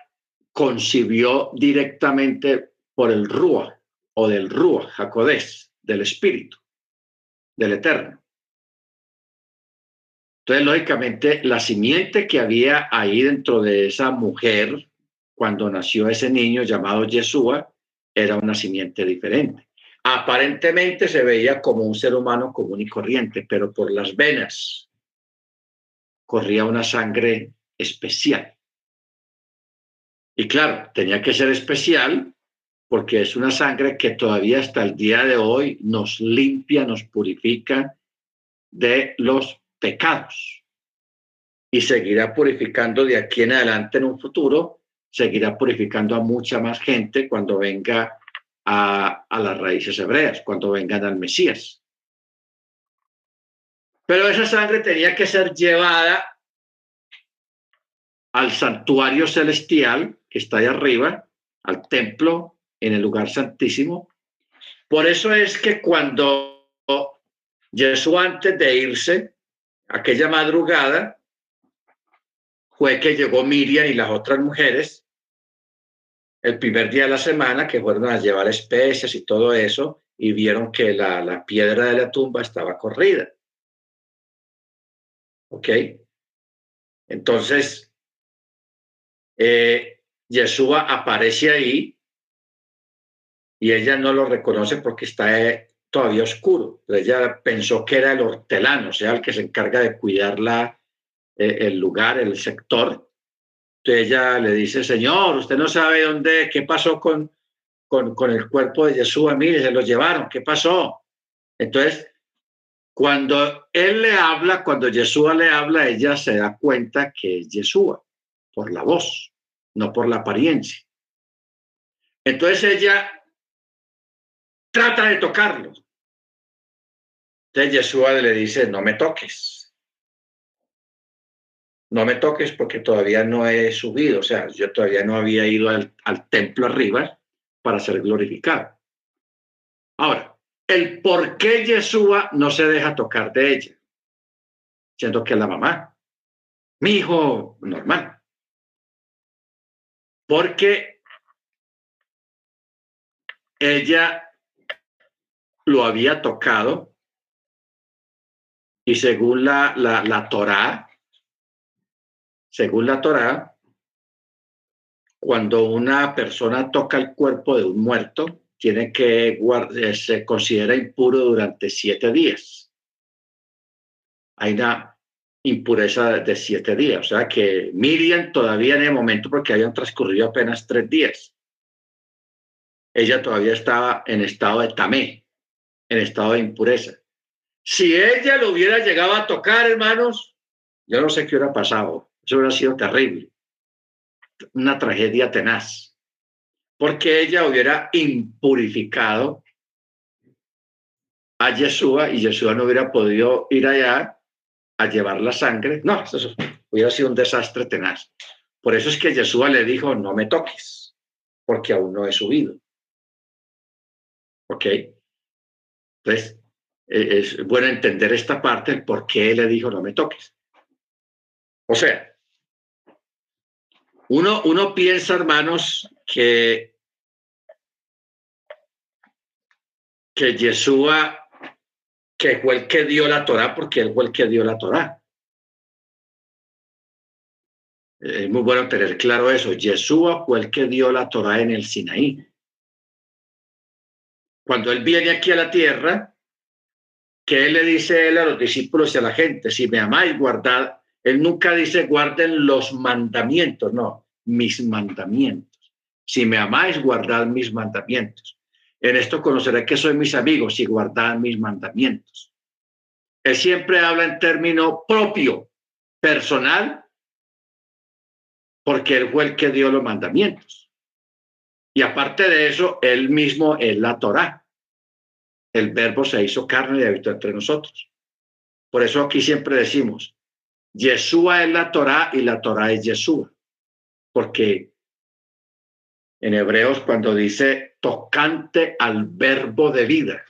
[SPEAKER 2] concibió directamente por el Rúa o del Rúa, Jacodés, del Espíritu, del Eterno. Entonces, lógicamente, la simiente que había ahí dentro de esa mujer, cuando nació ese niño llamado Yeshua, era una simiente diferente. Aparentemente se veía como un ser humano común y corriente, pero por las venas corría una sangre especial. Y claro, tenía que ser especial porque es una sangre que todavía hasta el día de hoy nos limpia, nos purifica de los pecados. Y seguirá purificando de aquí en adelante en un futuro, seguirá purificando a mucha más gente cuando venga a, las raíces hebreas cuando vengan al Mesías. Pero esa sangre tenía que ser llevada al santuario celestial que está ahí arriba, al templo en el lugar santísimo. Por eso es que cuando Jesús antes de irse, aquella madrugada, fue que llegó Miriam y las otras mujeres el primer día de la semana que fueron a llevar especias y todo eso y vieron que la, la piedra de la tumba estaba corrida. ¿Ok? Entonces, eh, Yeshua aparece ahí y ella no lo reconoce porque está eh, todavía oscuro. Ella pensó que era el hortelano, o sea, el que se encarga de cuidar la, eh, el lugar, el sector, ella le dice, Señor, usted no sabe dónde, qué pasó con, con, el cuerpo de Jesús, mire, se lo llevaron, ¿qué pasó? Entonces, cuando él le habla, cuando Jesús le habla, ella se da cuenta que es Yeshua, por la voz, no por la apariencia. Entonces ella trata de tocarlo. Entonces Yeshua le dice, no me toques no me toques porque todavía no he subido, o sea, yo todavía no había ido al, templo arriba para ser glorificado. Ahora, el por qué Yeshua no se deja tocar de ella, siendo que la mamá, mi hijo normal. Porque ella lo había tocado y según la, la, la Torá, según la Torá, cuando una persona toca el cuerpo de un muerto, tiene que guardar, se considera impuro durante siete días. Hay una impureza de siete días, o sea que Miriam todavía en el momento, porque habían transcurrido apenas tres días, ella todavía estaba en estado de tamé, en estado de impureza. Si ella lo hubiera llegado a tocar, hermanos, yo no sé qué hubiera pasado. Eso hubiera sido terrible. Una tragedia tenaz. Porque ella hubiera impurificado a Yeshua y Yeshua no hubiera podido ir allá a llevar la sangre. No, eso hubiera sido un desastre tenaz. Por eso es que Yeshua le dijo, no me toques, porque aún no he subido. ¿Ok? Entonces, e, es bueno entender esta parte, el por qué le dijo, no me toques. O sea, uno, uno piensa, hermanos, que, que Yeshua, que fue el que dio la Torah, porque él fue el que dio la Torah. Es muy bueno tener claro eso. Yeshua fue el que dio la Torah en el Sinaí. Cuando él viene aquí a la tierra, que él le dice a los discípulos y a la gente, si me amáis, guardad él nunca dice guarden los mandamientos, no, mis mandamientos. Si me amáis, guardad mis mandamientos. En esto conoceré que soy mis amigos si guardad mis mandamientos. Él siempre habla en término propio, personal, porque él fue el que dio los mandamientos. Y aparte de eso, él mismo es la Torá. El verbo se hizo carne y habitó entre nosotros. Por eso aquí siempre decimos, Yeshua es la Torá y la Torá es Yeshua. Porque en Hebreos cuando dice tocante al verbo de vida,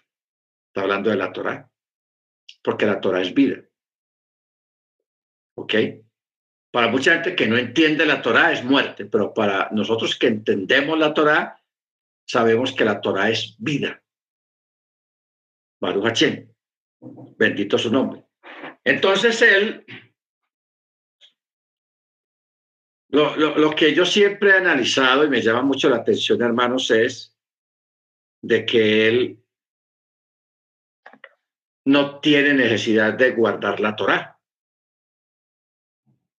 [SPEAKER 2] está hablando de la Torá, porque la Torá es vida. ¿Ok? Para mucha gente que no entiende la Torá es muerte, pero para nosotros que entendemos la Torá, sabemos que la Torá es vida. Baruch Hachem. Bendito su nombre. Entonces él Lo, que yo siempre he analizado y me llama mucho la atención, hermanos, es de que él no tiene necesidad de guardar la Torá,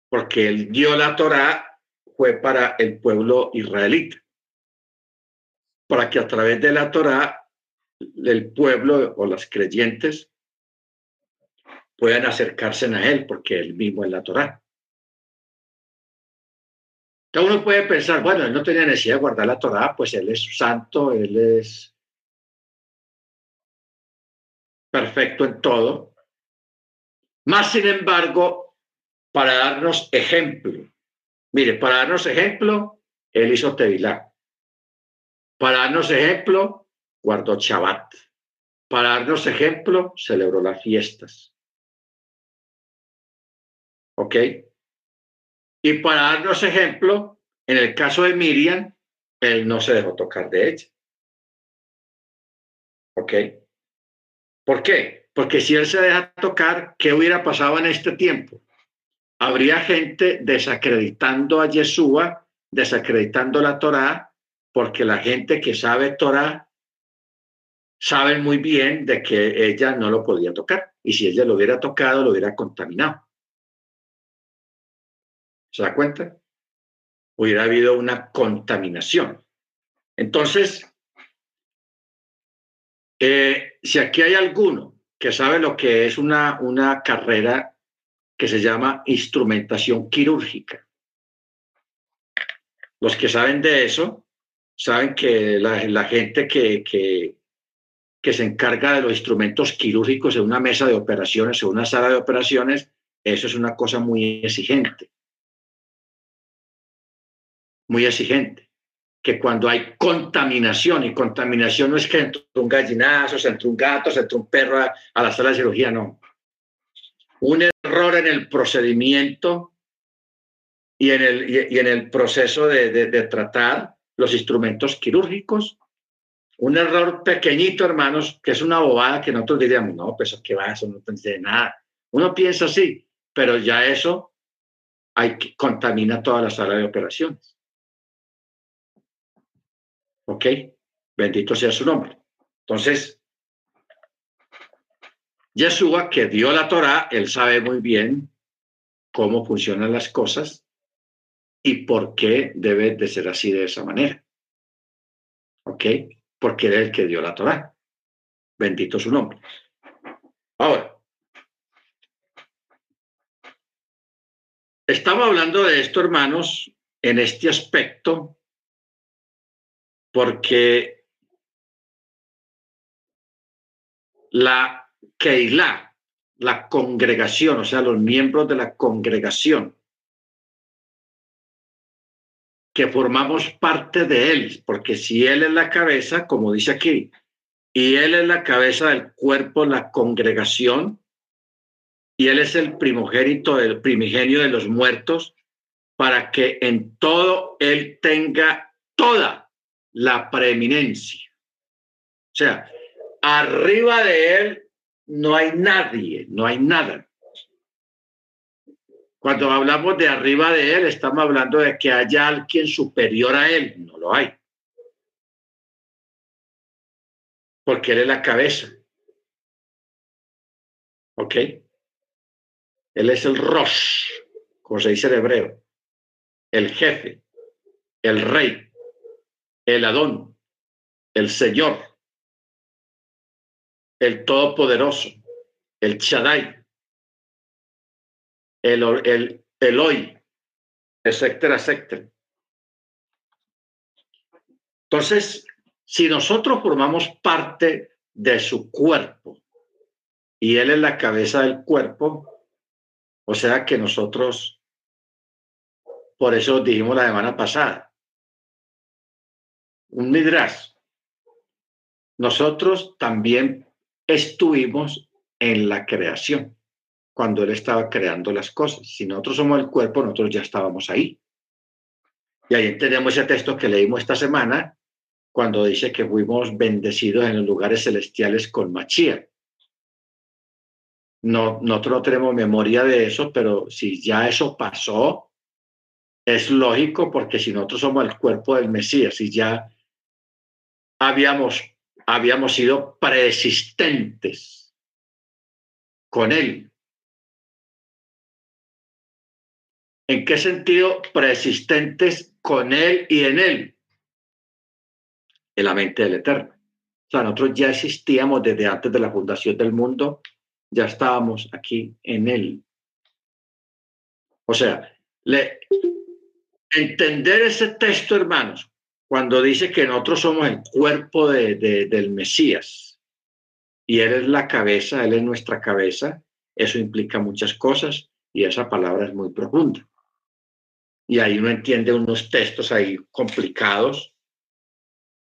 [SPEAKER 2] porque él dio la Torá fue para el pueblo israelita, para que a través de la Torá el pueblo o los creyentes puedan acercarse a él, porque él mismo es la Torá. Entonces uno puede pensar, bueno, él no tenía necesidad de guardar la Torá, pues él es santo, él es perfecto en todo. Más sin embargo, para darnos ejemplo, mire, para darnos ejemplo, él hizo Tevilá. Para darnos ejemplo, guardó Shabbat. Para darnos ejemplo, celebró las fiestas. ¿Ok? Y para darnos ejemplo, en el caso de Miriam, él no se dejó tocar de ella. ¿Ok? ¿Por qué? Porque si él se deja tocar, ¿qué hubiera pasado en este tiempo? Habría gente desacreditando a Yeshua, desacreditando la Torá, porque la gente que sabe Torá sabe muy bien de que ella no lo podía tocar. Y si ella lo hubiera tocado, lo hubiera contaminado. ¿Se da cuenta? Hubiera habido una contaminación. Entonces, eh, si aquí hay alguno que sabe lo que es una, una carrera que se llama instrumentación quirúrgica, los que saben de eso saben que la, gente que, que, que se encarga de los instrumentos quirúrgicos en una mesa de operaciones o una sala de operaciones, eso es una cosa muy exigente muy exigente. que cuando hay contaminación, y contaminación no es que entre un gallinazo, entre un gato, entre un perro a, la sala de cirugía, no. Un error en el procedimiento y en el, y, en el proceso de, de, tratar los instrumentos quirúrgicos. Un error pequeñito, hermanos, que es una bobada que nosotros diríamos, no, pues qué va, eso no tiene nada. Uno piensa así, pero ya eso hay, contamina toda la sala de operaciones. ¿Ok? Bendito sea su nombre. Entonces, Yeshua, que dio la Torah, él sabe muy bien cómo funcionan las cosas y por qué debe de ser así de esa manera. ¿Ok? Porque es el que dio la Torah. Bendito su nombre. Ahora, estamos hablando de esto, hermanos, en este aspecto porque la Keilah, la congregación, o sea, los miembros de la congregación, que formamos parte de él, porque si él es la cabeza, como dice aquí, y él es la cabeza del cuerpo, la congregación, y él es el primogénito, el primigenio de los muertos, para que en todo él tenga toda la preeminencia. O sea, arriba de él no hay nadie, no hay nada. Cuando hablamos de arriba de él, estamos hablando de que haya alguien superior a él. No lo hay. Porque él es la cabeza. ¿Ok? Él es el Rosh, como se dice en hebreo. El jefe, el rey el Adón, el Señor, el Todopoderoso, el Shaddai, el, el Eloi, etcétera, etcétera. Entonces, si nosotros formamos parte de su cuerpo y Él es la cabeza del cuerpo, o sea que nosotros, por eso dijimos la semana pasada, un midrash. Nosotros también estuvimos en la creación, cuando Él estaba creando las cosas. Si nosotros somos el cuerpo, nosotros ya estábamos ahí. Y ahí tenemos ese texto que leímos esta semana, cuando dice que fuimos bendecidos en los lugares celestiales con Machía. No, nosotros no tenemos memoria de eso, pero si ya eso pasó, es lógico porque si nosotros somos el cuerpo del Mesías y ya habíamos, habíamos sido preexistentes con Él. ¿En qué sentido preexistentes con Él y en Él? En la mente del Eterno. O sea, nosotros ya existíamos desde antes de la fundación del mundo, ya estábamos aquí en Él. O sea, le, entender ese texto, hermanos, cuando dice que nosotros somos el cuerpo de, del Mesías y Él es la cabeza, Él es nuestra cabeza, eso implica muchas cosas y esa palabra es muy profunda. Y ahí uno entiende unos textos ahí complicados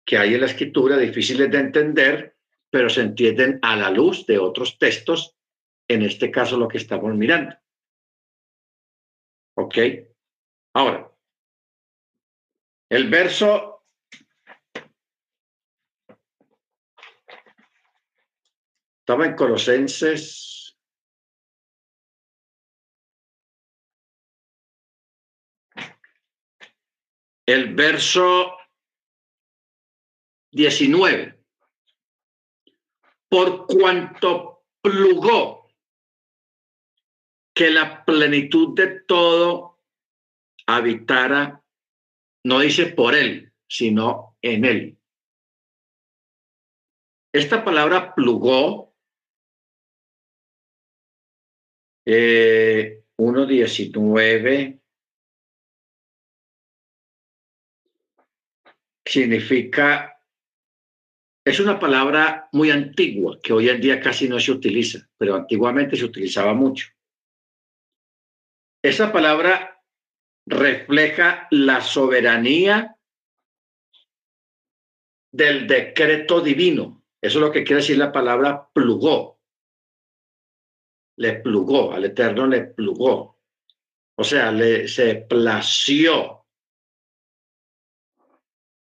[SPEAKER 2] que hay en la escritura, difíciles de entender, pero se entienden a la luz de otros textos, en este caso lo que estamos mirando. ¿Ok? Ahora, el verso Estaba en. El verso 19. Por cuanto plugó que la plenitud de todo habitara, no dice por él, sino en él. Esta palabra plugó Eh, 1.19 significa, es una palabra muy antigua que hoy en día casi no se utiliza, pero antiguamente se utilizaba mucho. Esa palabra refleja la soberanía del decreto divino. Eso es lo que quiere decir la palabra plugó. Le plugó, al Eterno le plugó. O sea, le, se plació.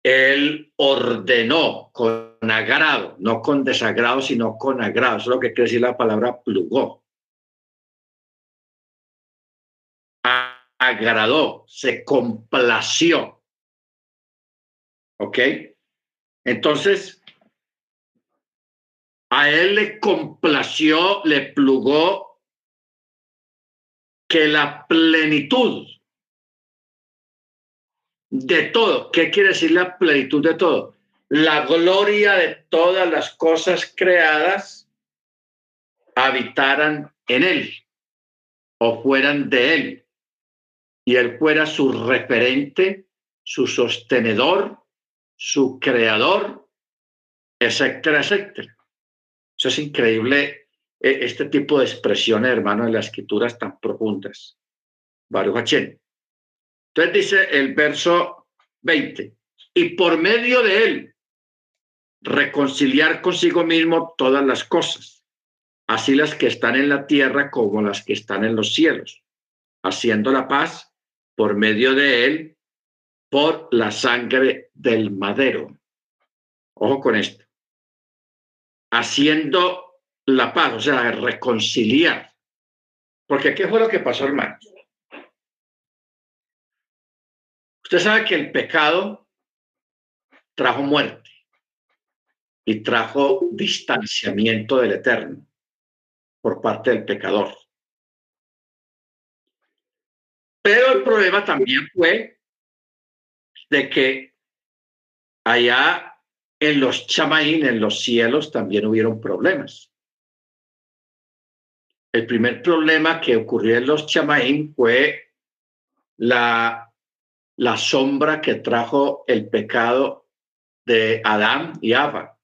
[SPEAKER 2] Él ordenó con agrado, no con desagrado, sino con agrado. Eso es lo que quiere decir la palabra plugó. Agradó, se complació. ¿Ok? Entonces, a él le complació, le plugó que la plenitud de todo, ¿qué quiere decir la plenitud de todo? La gloria de todas las cosas creadas habitaran en él o fueran de él y él fuera su referente, su sostenedor, su creador, etcétera, etcétera. Eso es increíble, eh, este tipo de expresiones, hermano, en las escrituras tan profundas. Baruch Entonces dice el verso 20, y por medio de él reconciliar consigo mismo todas las cosas, así las que están en la tierra como las que están en los cielos, haciendo la paz por medio de él por la sangre del madero. Ojo con esto. Haciendo la paz, o sea, reconciliar. Porque ¿qué fue lo que pasó, hermano? Usted sabe que el pecado trajo muerte y trajo distanciamiento del eterno por parte del pecador. Pero el problema también fue de que allá en los chamaín, en los cielos, también hubieron problemas. El primer problema que ocurrió en los chamaín fue la, sombra que trajo el pecado de Adán y Ava.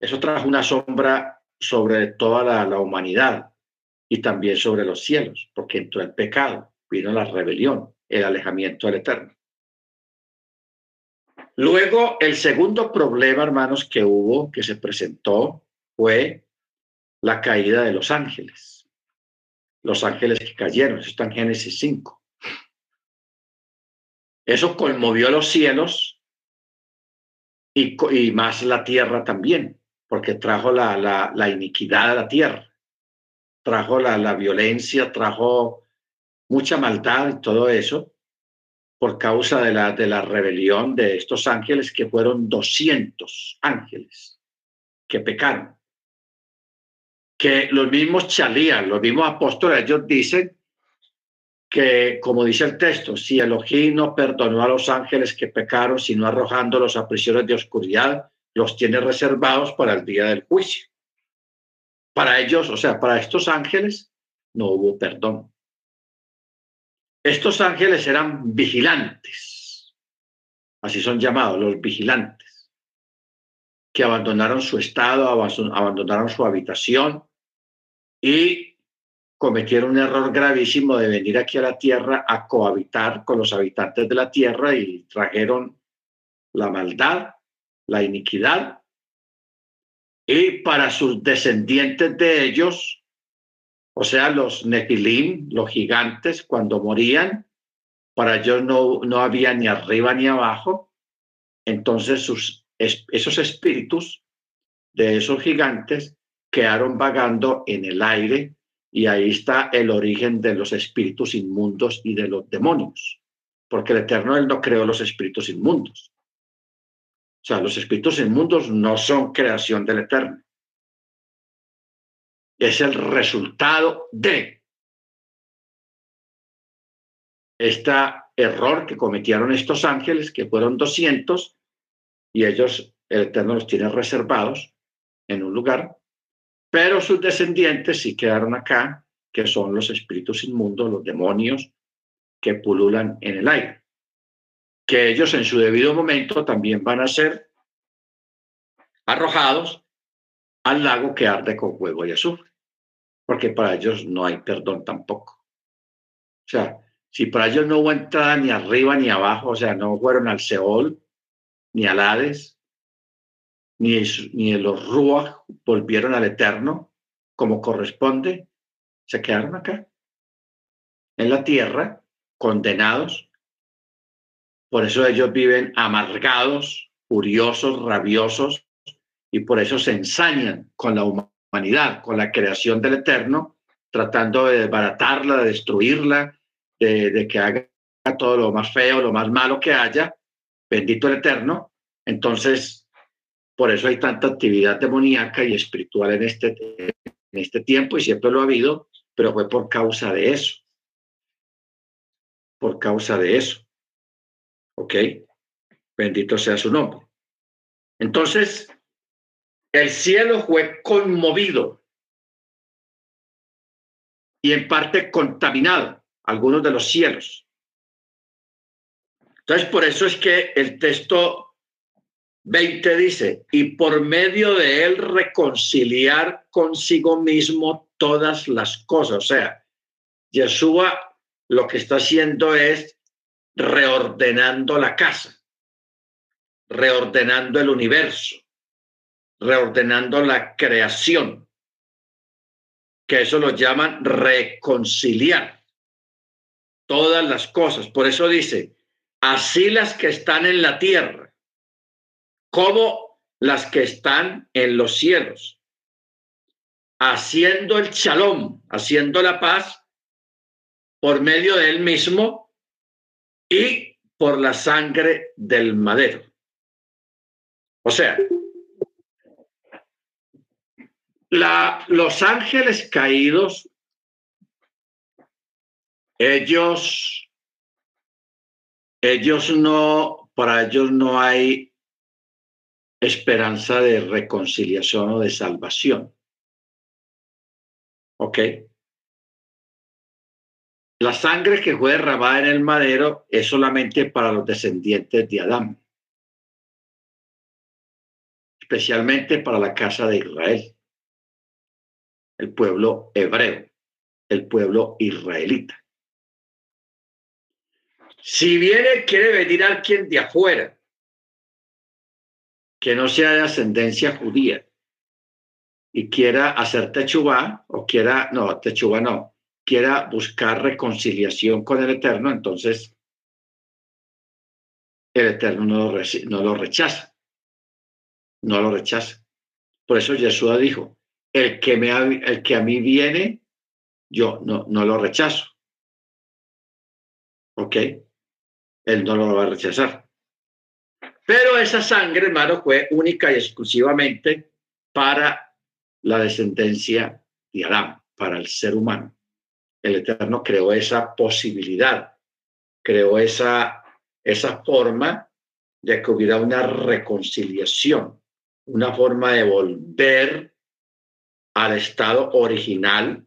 [SPEAKER 2] Eso trajo una sombra sobre toda la, la humanidad y también sobre los cielos, porque entró el pecado, vino la rebelión, el alejamiento del Eterno. Luego, el segundo problema, hermanos, que hubo, que se presentó, fue la caída de los ángeles. Los ángeles que cayeron, eso está en Génesis 5. Eso conmovió los cielos y, y más la tierra también, porque trajo la, la, iniquidad a la tierra, trajo la, la violencia, trajo mucha maldad y todo eso por causa de la, de la rebelión de estos ángeles, que fueron 200 ángeles que pecaron. Que los mismos chalían, los mismos apóstoles, ellos dicen que, como dice el texto, si Elohim no perdonó a los ángeles que pecaron, sino arrojándolos a prisiones de oscuridad, los tiene reservados para el día del juicio. Para ellos, o sea, para estos ángeles, no hubo perdón. Estos ángeles eran vigilantes, así son llamados, los vigilantes, que abandonaron su estado, abandonaron su habitación y cometieron un error gravísimo de venir aquí a la tierra a cohabitar con los habitantes de la tierra y trajeron la maldad, la iniquidad, y para sus descendientes de ellos o sea, los nefilim, los gigantes, cuando morían, para ellos no, no había ni arriba ni abajo. Entonces sus, esos espíritus de esos gigantes quedaron vagando en el aire y ahí está el origen de los espíritus inmundos y de los demonios, porque el Eterno Él no creó los espíritus inmundos. O sea, los espíritus inmundos no son creación del Eterno es el resultado de este error que cometieron estos ángeles, que fueron 200, y ellos, el Eterno los tiene reservados en un lugar, pero sus descendientes sí quedaron acá, que son los espíritus inmundos, los demonios que pululan en el aire, que ellos en su debido momento también van a ser arrojados al lago que arde con fuego y azufre, porque para ellos no hay perdón tampoco. O sea, si para ellos no hubo entrada ni arriba ni abajo, o sea, no fueron al Seol, ni al Hades, ni, ni los Ruach volvieron al Eterno como corresponde, se quedaron acá, en la tierra, condenados. Por eso ellos viven amargados, furiosos, rabiosos, y por eso se ensañan con la humanidad, con la creación del Eterno, tratando de desbaratarla, de destruirla, de, de que haga todo lo más feo, lo más malo que haya, bendito el Eterno. Entonces, por eso hay tanta actividad demoníaca y espiritual en este, en este tiempo y siempre lo ha habido, pero fue por causa de eso. Por causa de eso. ¿Ok? Bendito sea su nombre. Entonces, el cielo fue conmovido y en parte contaminado, algunos de los cielos. Entonces, por eso es que el texto 20 dice, y por medio de él reconciliar consigo mismo todas las cosas. O sea, Yeshua lo que está haciendo es reordenando la casa, reordenando el universo, reordenando la creación, que eso lo llaman reconciliar todas las cosas. Por eso dice, así las que están en la tierra, como las que están en los cielos, haciendo el shalom, haciendo la paz por medio de él mismo y por la sangre del madero. O sea, la, los ángeles caídos, ellos ellos no, para ellos no hay esperanza de reconciliación o de salvación. ¿Ok? La sangre que fue derramada en el madero es solamente para los descendientes de Adán, especialmente para la casa de Israel, el pueblo hebreo, el pueblo israelita. Si viene, quiere venir alguien de afuera, que no sea de ascendencia judía, y quiera hacer techubá, o quiera, no, techubá no, quiera buscar reconciliación con el Eterno, entonces el Eterno no lo, no lo rechaza. No lo rechaza. Por eso Jesús dijo, el que, me, el que a mí viene, yo no, no lo rechazo. ¿Ok? él no lo va a rechazar. Pero esa sangre, hermano, fue única y exclusivamente para la descendencia de Adán, para el ser humano. El Eterno creó esa posibilidad, creó esa, esa forma de que hubiera una reconciliación, una forma de volver al estado original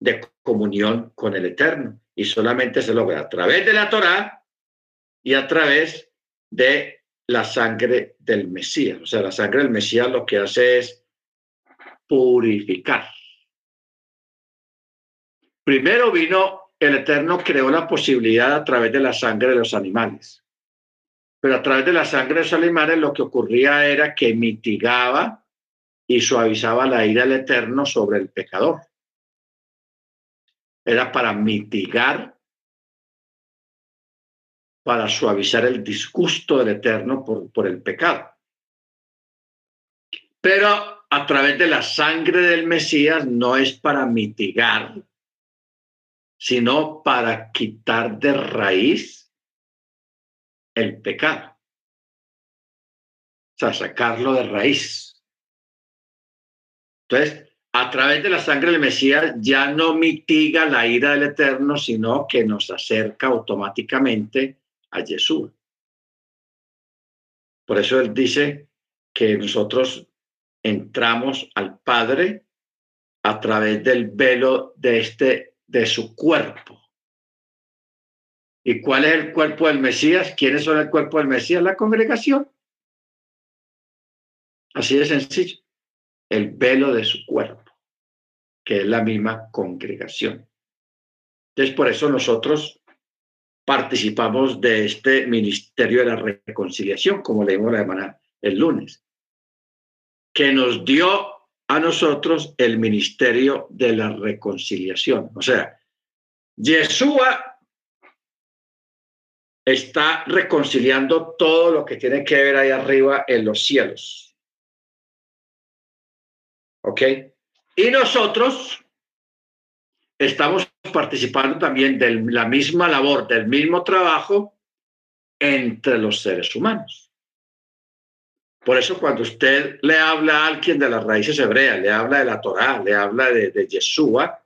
[SPEAKER 2] de comunión con el Eterno. Y solamente se logra a través de la Torá y a través de la sangre del Mesías. O sea, la sangre del Mesías lo que hace es purificar. Primero vino el Eterno, creó la posibilidad a través de la sangre de los animales. Pero a través de la sangre de los animales lo que ocurría era que mitigaba y suavizaba la ira del Eterno sobre el pecador. Era para mitigar para suavizar el disgusto del Eterno por, por el pecado. Pero a través de la sangre del Mesías no es para mitigar, sino para quitar de raíz el pecado. O sea, sacarlo de raíz. Entonces, a través de la sangre del Mesías ya no mitiga la ira del Eterno, sino que nos acerca automáticamente a Jesús. Por eso él dice que nosotros entramos al Padre a través del velo de este de su cuerpo. ¿Y cuál es el cuerpo del Mesías? ¿Quiénes son el cuerpo del Mesías? La congregación. Así de sencillo. El velo de su cuerpo, que es la misma congregación. Entonces, por eso nosotros participamos de este ministerio de la reconciliación, como leímos la semana el lunes, que nos dio a nosotros el ministerio de la reconciliación. O sea, Yeshua está reconciliando todo lo que tiene que ver ahí arriba en los cielos. ¿Ok? Y nosotros estamos participando también de la misma labor, del mismo trabajo entre los seres humanos. Por eso cuando usted le habla a alguien de las raíces hebreas, le habla de la Torá, le habla de, de Yeshua,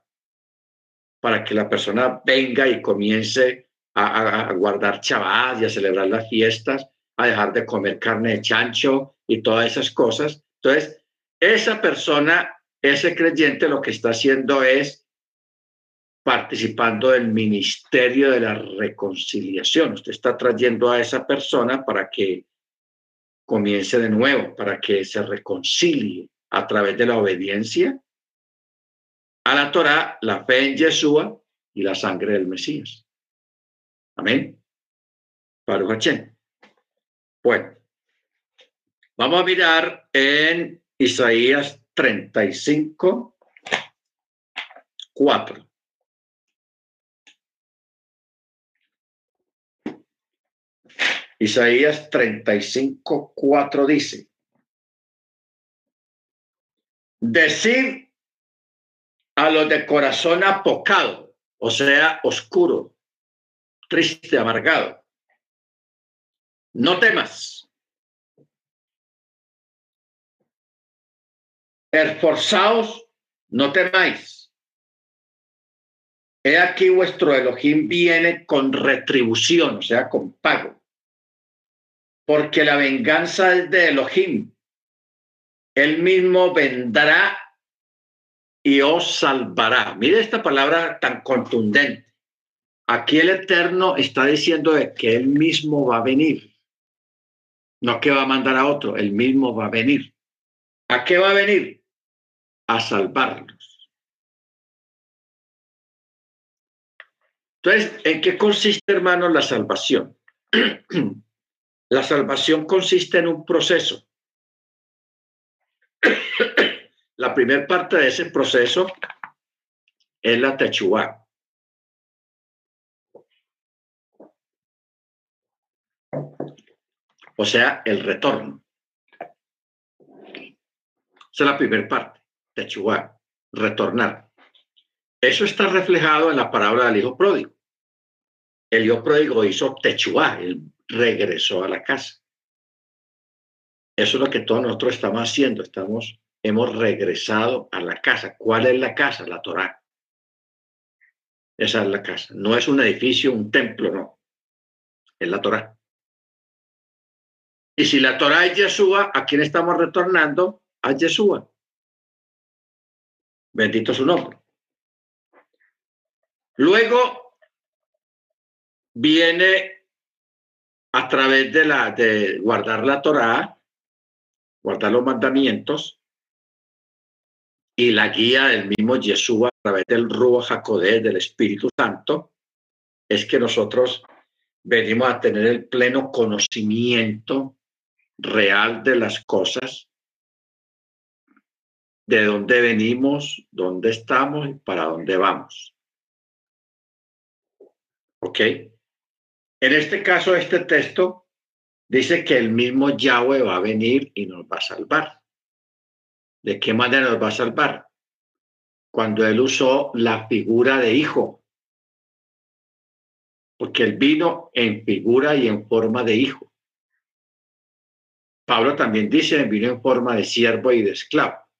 [SPEAKER 2] para que la persona venga y comience a, guardar chavas y a celebrar las fiestas, a dejar de comer carne de chancho y todas esas cosas. Entonces, esa persona, ese creyente, lo que está haciendo es participando del ministerio de la reconciliación. Usted está trayendo a esa persona para que comience de nuevo, para que se reconcilie a través de la obediencia a la Torah, la fe en Yeshua y la sangre del Mesías. Amén. Baruch Bueno, vamos a mirar en Isaías 35, 4. Isaías 35, 4 dice, decir a los de corazón apocado, o sea, oscuro, triste, amargado. No temas. Esforzaos, no temáis. He aquí vuestro Elohim viene con retribución, o sea, con pago. Porque la venganza es de Elohim. Él mismo vendrá y os salvará. Mire esta palabra tan contundente. Aquí el Eterno está diciendo que Él mismo va a venir. No que va a mandar a otro, Él mismo va a venir. ¿A qué va a venir? A salvarlos. Entonces, ¿en qué consiste, hermanos, la salvación? la salvación consiste en un proceso. la primera parte de ese proceso es la techuá. o sea, el retorno. Esa es la primera parte, Techuá, retornar. Eso está reflejado en la palabra del hijo pródigo. El hijo pródigo hizo Techuá, él regresó a la casa. Eso es lo que todos nosotros estamos haciendo, estamos, hemos regresado a la casa. ¿Cuál es la casa? La Torá. Esa es la casa. No es un edificio, un templo, no. Es la Torá. Y si la Torah es Yeshua, ¿a quién estamos retornando? A Yeshua. Bendito su nombre. Luego viene a través de la de guardar la Torah, guardar los mandamientos y la guía del mismo Yeshua a través del Ruach HaKodeh, del Espíritu Santo, es que nosotros venimos a tener el pleno conocimiento real de las cosas, de dónde venimos, dónde estamos y para dónde vamos. ¿Ok? En este caso, este texto dice que el mismo Yahweh va a venir y nos va a salvar. ¿De qué manera nos va a salvar? Cuando él usó la figura de hijo. Porque él vino en figura y en forma de hijo. Pablo también dice, vino en forma de siervo y de esclavo.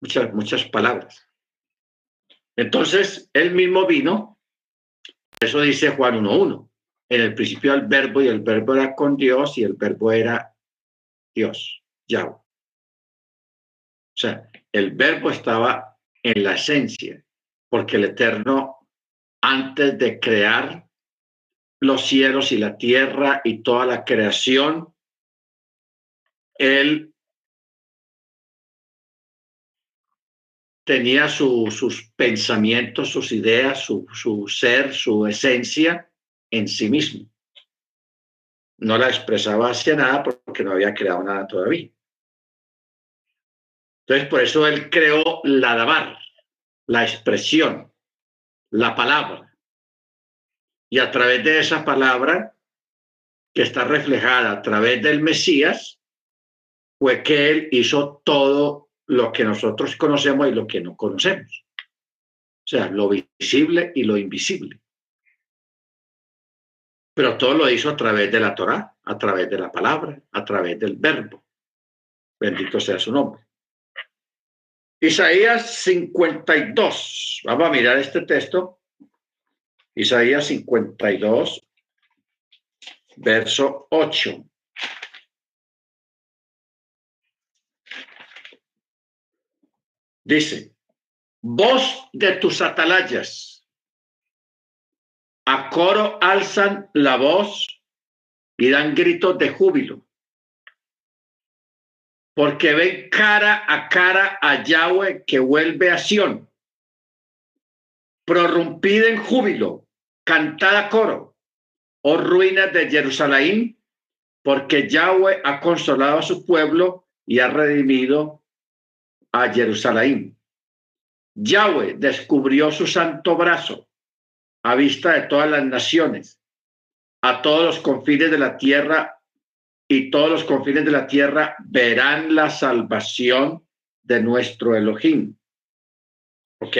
[SPEAKER 2] Muchas, muchas palabras. Entonces, él mismo vino, eso dice Juan 1.1. En el principio el verbo y el verbo era con Dios y el verbo era Dios, Yahweh. O sea, el verbo estaba en la esencia, porque el Eterno, antes de crear los cielos y la tierra y toda la creación, Él tenía sus pensamientos, sus ideas, su, su ser, su esencia en sí mismo. No la expresaba hacia nada porque no había creado nada todavía. Entonces, por eso él creó la dabar, la expresión, la palabra. Y a través de esa palabra, que está reflejada a través del Mesías, fue que él hizo todo lo que nosotros conocemos y lo que no conocemos. O sea, lo visible y lo invisible. Pero todo lo hizo a través de la Torá, a través de la palabra, a través del verbo. Bendito sea su nombre. Isaías 52. Vamos a mirar este texto. Isaías 52, verso 8. Dice, voz de tus atalayas, a coro alzan la voz y dan gritos de júbilo porque ven cara a cara a Yahweh que vuelve a Sión. Prorrumpida en júbilo, cantada coro, oh ruinas de Jerusalén, porque Yahweh ha consolado a su pueblo y ha redimido a Jerusalén. Yahweh descubrió su santo brazo a vista de todas las naciones, a todos los confines de la tierra y todos los confines de la tierra verán la salvación de nuestro Elohim. ¿Ok?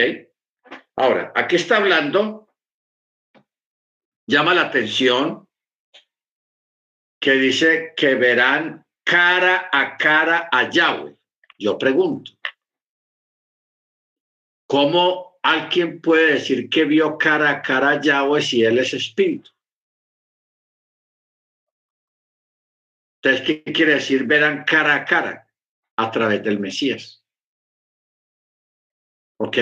[SPEAKER 2] Ahora, aquí está hablando, llama la atención que dice que verán cara a cara a Yahweh. Yo pregunto, ¿cómo alguien puede decir que vio cara a cara a Yahweh si él es espíritu? Entonces, ¿qué quiere decir? Verán cara a cara a través del Mesías. ¿Ok?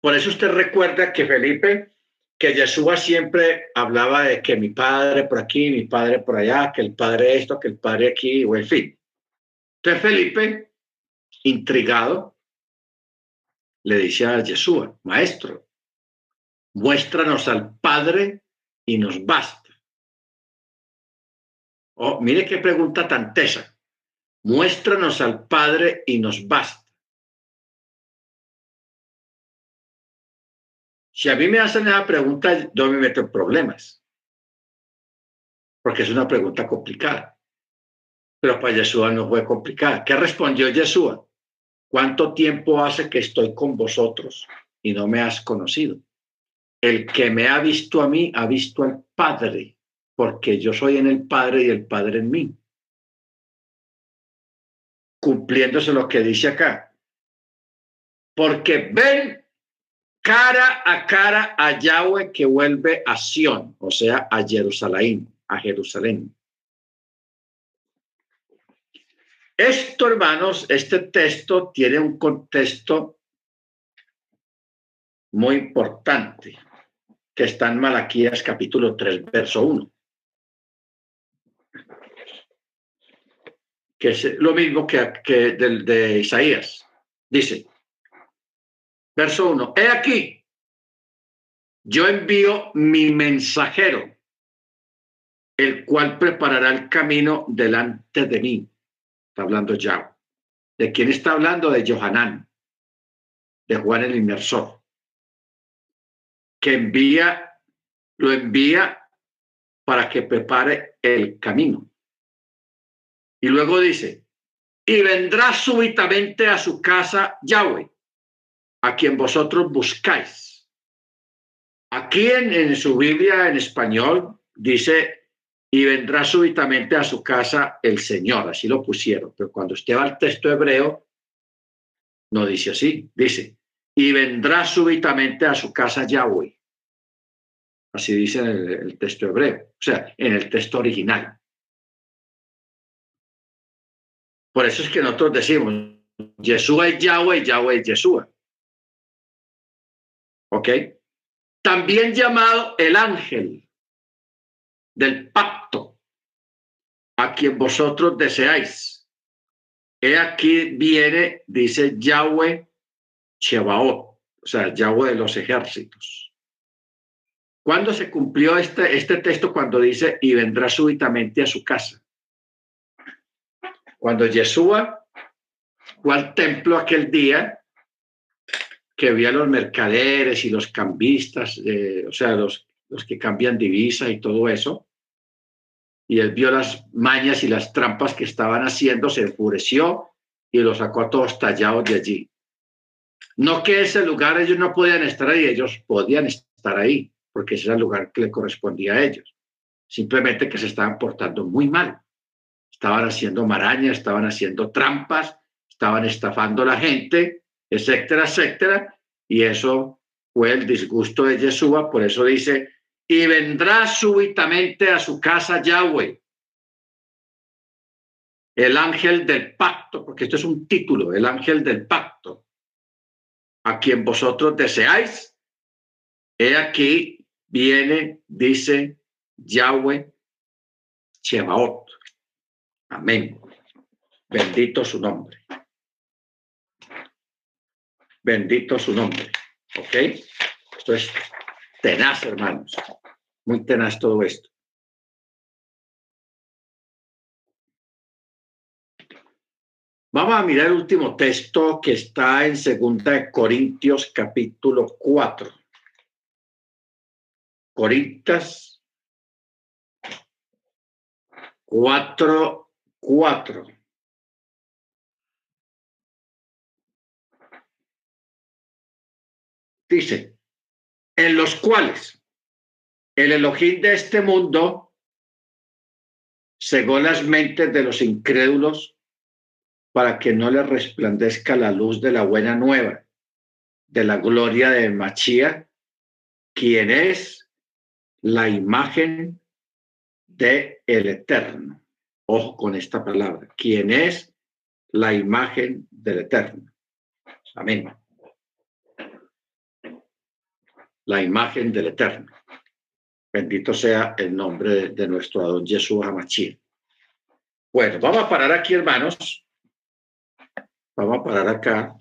[SPEAKER 2] Por eso usted recuerda que Felipe, que Yeshua siempre hablaba de que mi padre por aquí, mi padre por allá, que el padre esto, que el padre aquí, o en fin. Entonces Felipe, intrigado, le dice a Yeshua, maestro, muéstranos al Padre y nos basta. Oh, mire qué pregunta tan tesa. Muéstranos al Padre y nos basta. Si a mí me hacen esa pregunta, yo me meto en problemas. Porque es una pregunta complicada. Pero para Yeshua no fue complicada. ¿Qué respondió Yeshua? ¿Cuánto tiempo hace que estoy con vosotros y no me has conocido? El que me ha visto a mí ha visto al Padre porque yo soy en el Padre y el Padre en mí. Cumpliéndose lo que dice acá. Porque ven cara a cara a Yahweh que vuelve a Sión, o sea, a Jerusalén, a Jerusalén. Esto, hermanos, este texto tiene un contexto muy importante que está en Malaquías capítulo 3, verso 1. que es lo mismo que, que del de Isaías. Dice, verso 1, he aquí, yo envío mi mensajero, el cual preparará el camino delante de mí. Está hablando ya. ¿De quién está hablando? De Johanán, de Juan el Inmersor, que envía, lo envía para que prepare el camino. Y luego dice, y vendrá súbitamente a su casa Yahweh, a quien vosotros buscáis. Aquí en, en su Biblia en español dice, y vendrá súbitamente a su casa el Señor, así lo pusieron, pero cuando usted va al texto hebreo, no dice así, dice, y vendrá súbitamente a su casa Yahweh. Así dice el, el texto hebreo, o sea, en el texto original. Por eso es que nosotros decimos, Yeshua es Yahweh, Yahweh es Yeshua. ¿Ok? También llamado el ángel del pacto, a quien vosotros deseáis. He aquí viene, dice Yahweh, Chebaot, o sea, Yahweh de los ejércitos. ¿Cuándo se cumplió este, este texto? Cuando dice, y vendrá súbitamente a su casa. Cuando Yeshua fue al templo aquel día, que había los mercaderes y los cambistas, o sea, los, los que cambian divisa y todo eso, y él vio las mañas y las trampas que estaban haciendo, se enfureció y los sacó a todos tallados de allí. No que ese lugar ellos no podían estar ahí, ellos podían estar ahí, porque ese era el lugar que le correspondía a ellos. Simplemente que se estaban portando muy mal. Estaban haciendo marañas, estaban haciendo trampas, estaban estafando a la gente, etcétera, etcétera. Y eso fue el disgusto de Yeshua, por eso dice, y vendrá súbitamente a su casa Yahweh, el ángel del pacto, porque esto es un título, el ángel del pacto, a quien vosotros deseáis. He aquí viene, dice Yahweh Chebaot. Amén. Bendito su nombre. Bendito su nombre. ¿Ok? Esto es tenaz, hermanos. Muy tenaz todo esto. Vamos a mirar el último texto que está en Segunda de Corintios capítulo 4. Corintias 4, 4. Dice, en los cuales el Elohim de este mundo cegó las mentes de los incrédulos para que no les resplandezca la luz de la buena nueva, de la gloria de Machía, quien es la imagen de el Eterno. Ojo con esta palabra, quien es la imagen del Eterno. Amén la imagen del Eterno. Bendito sea el nombre de, nuestro Adón Jesús Hamachí. Bueno, vamos a parar aquí, hermanos. Vamos a parar acá.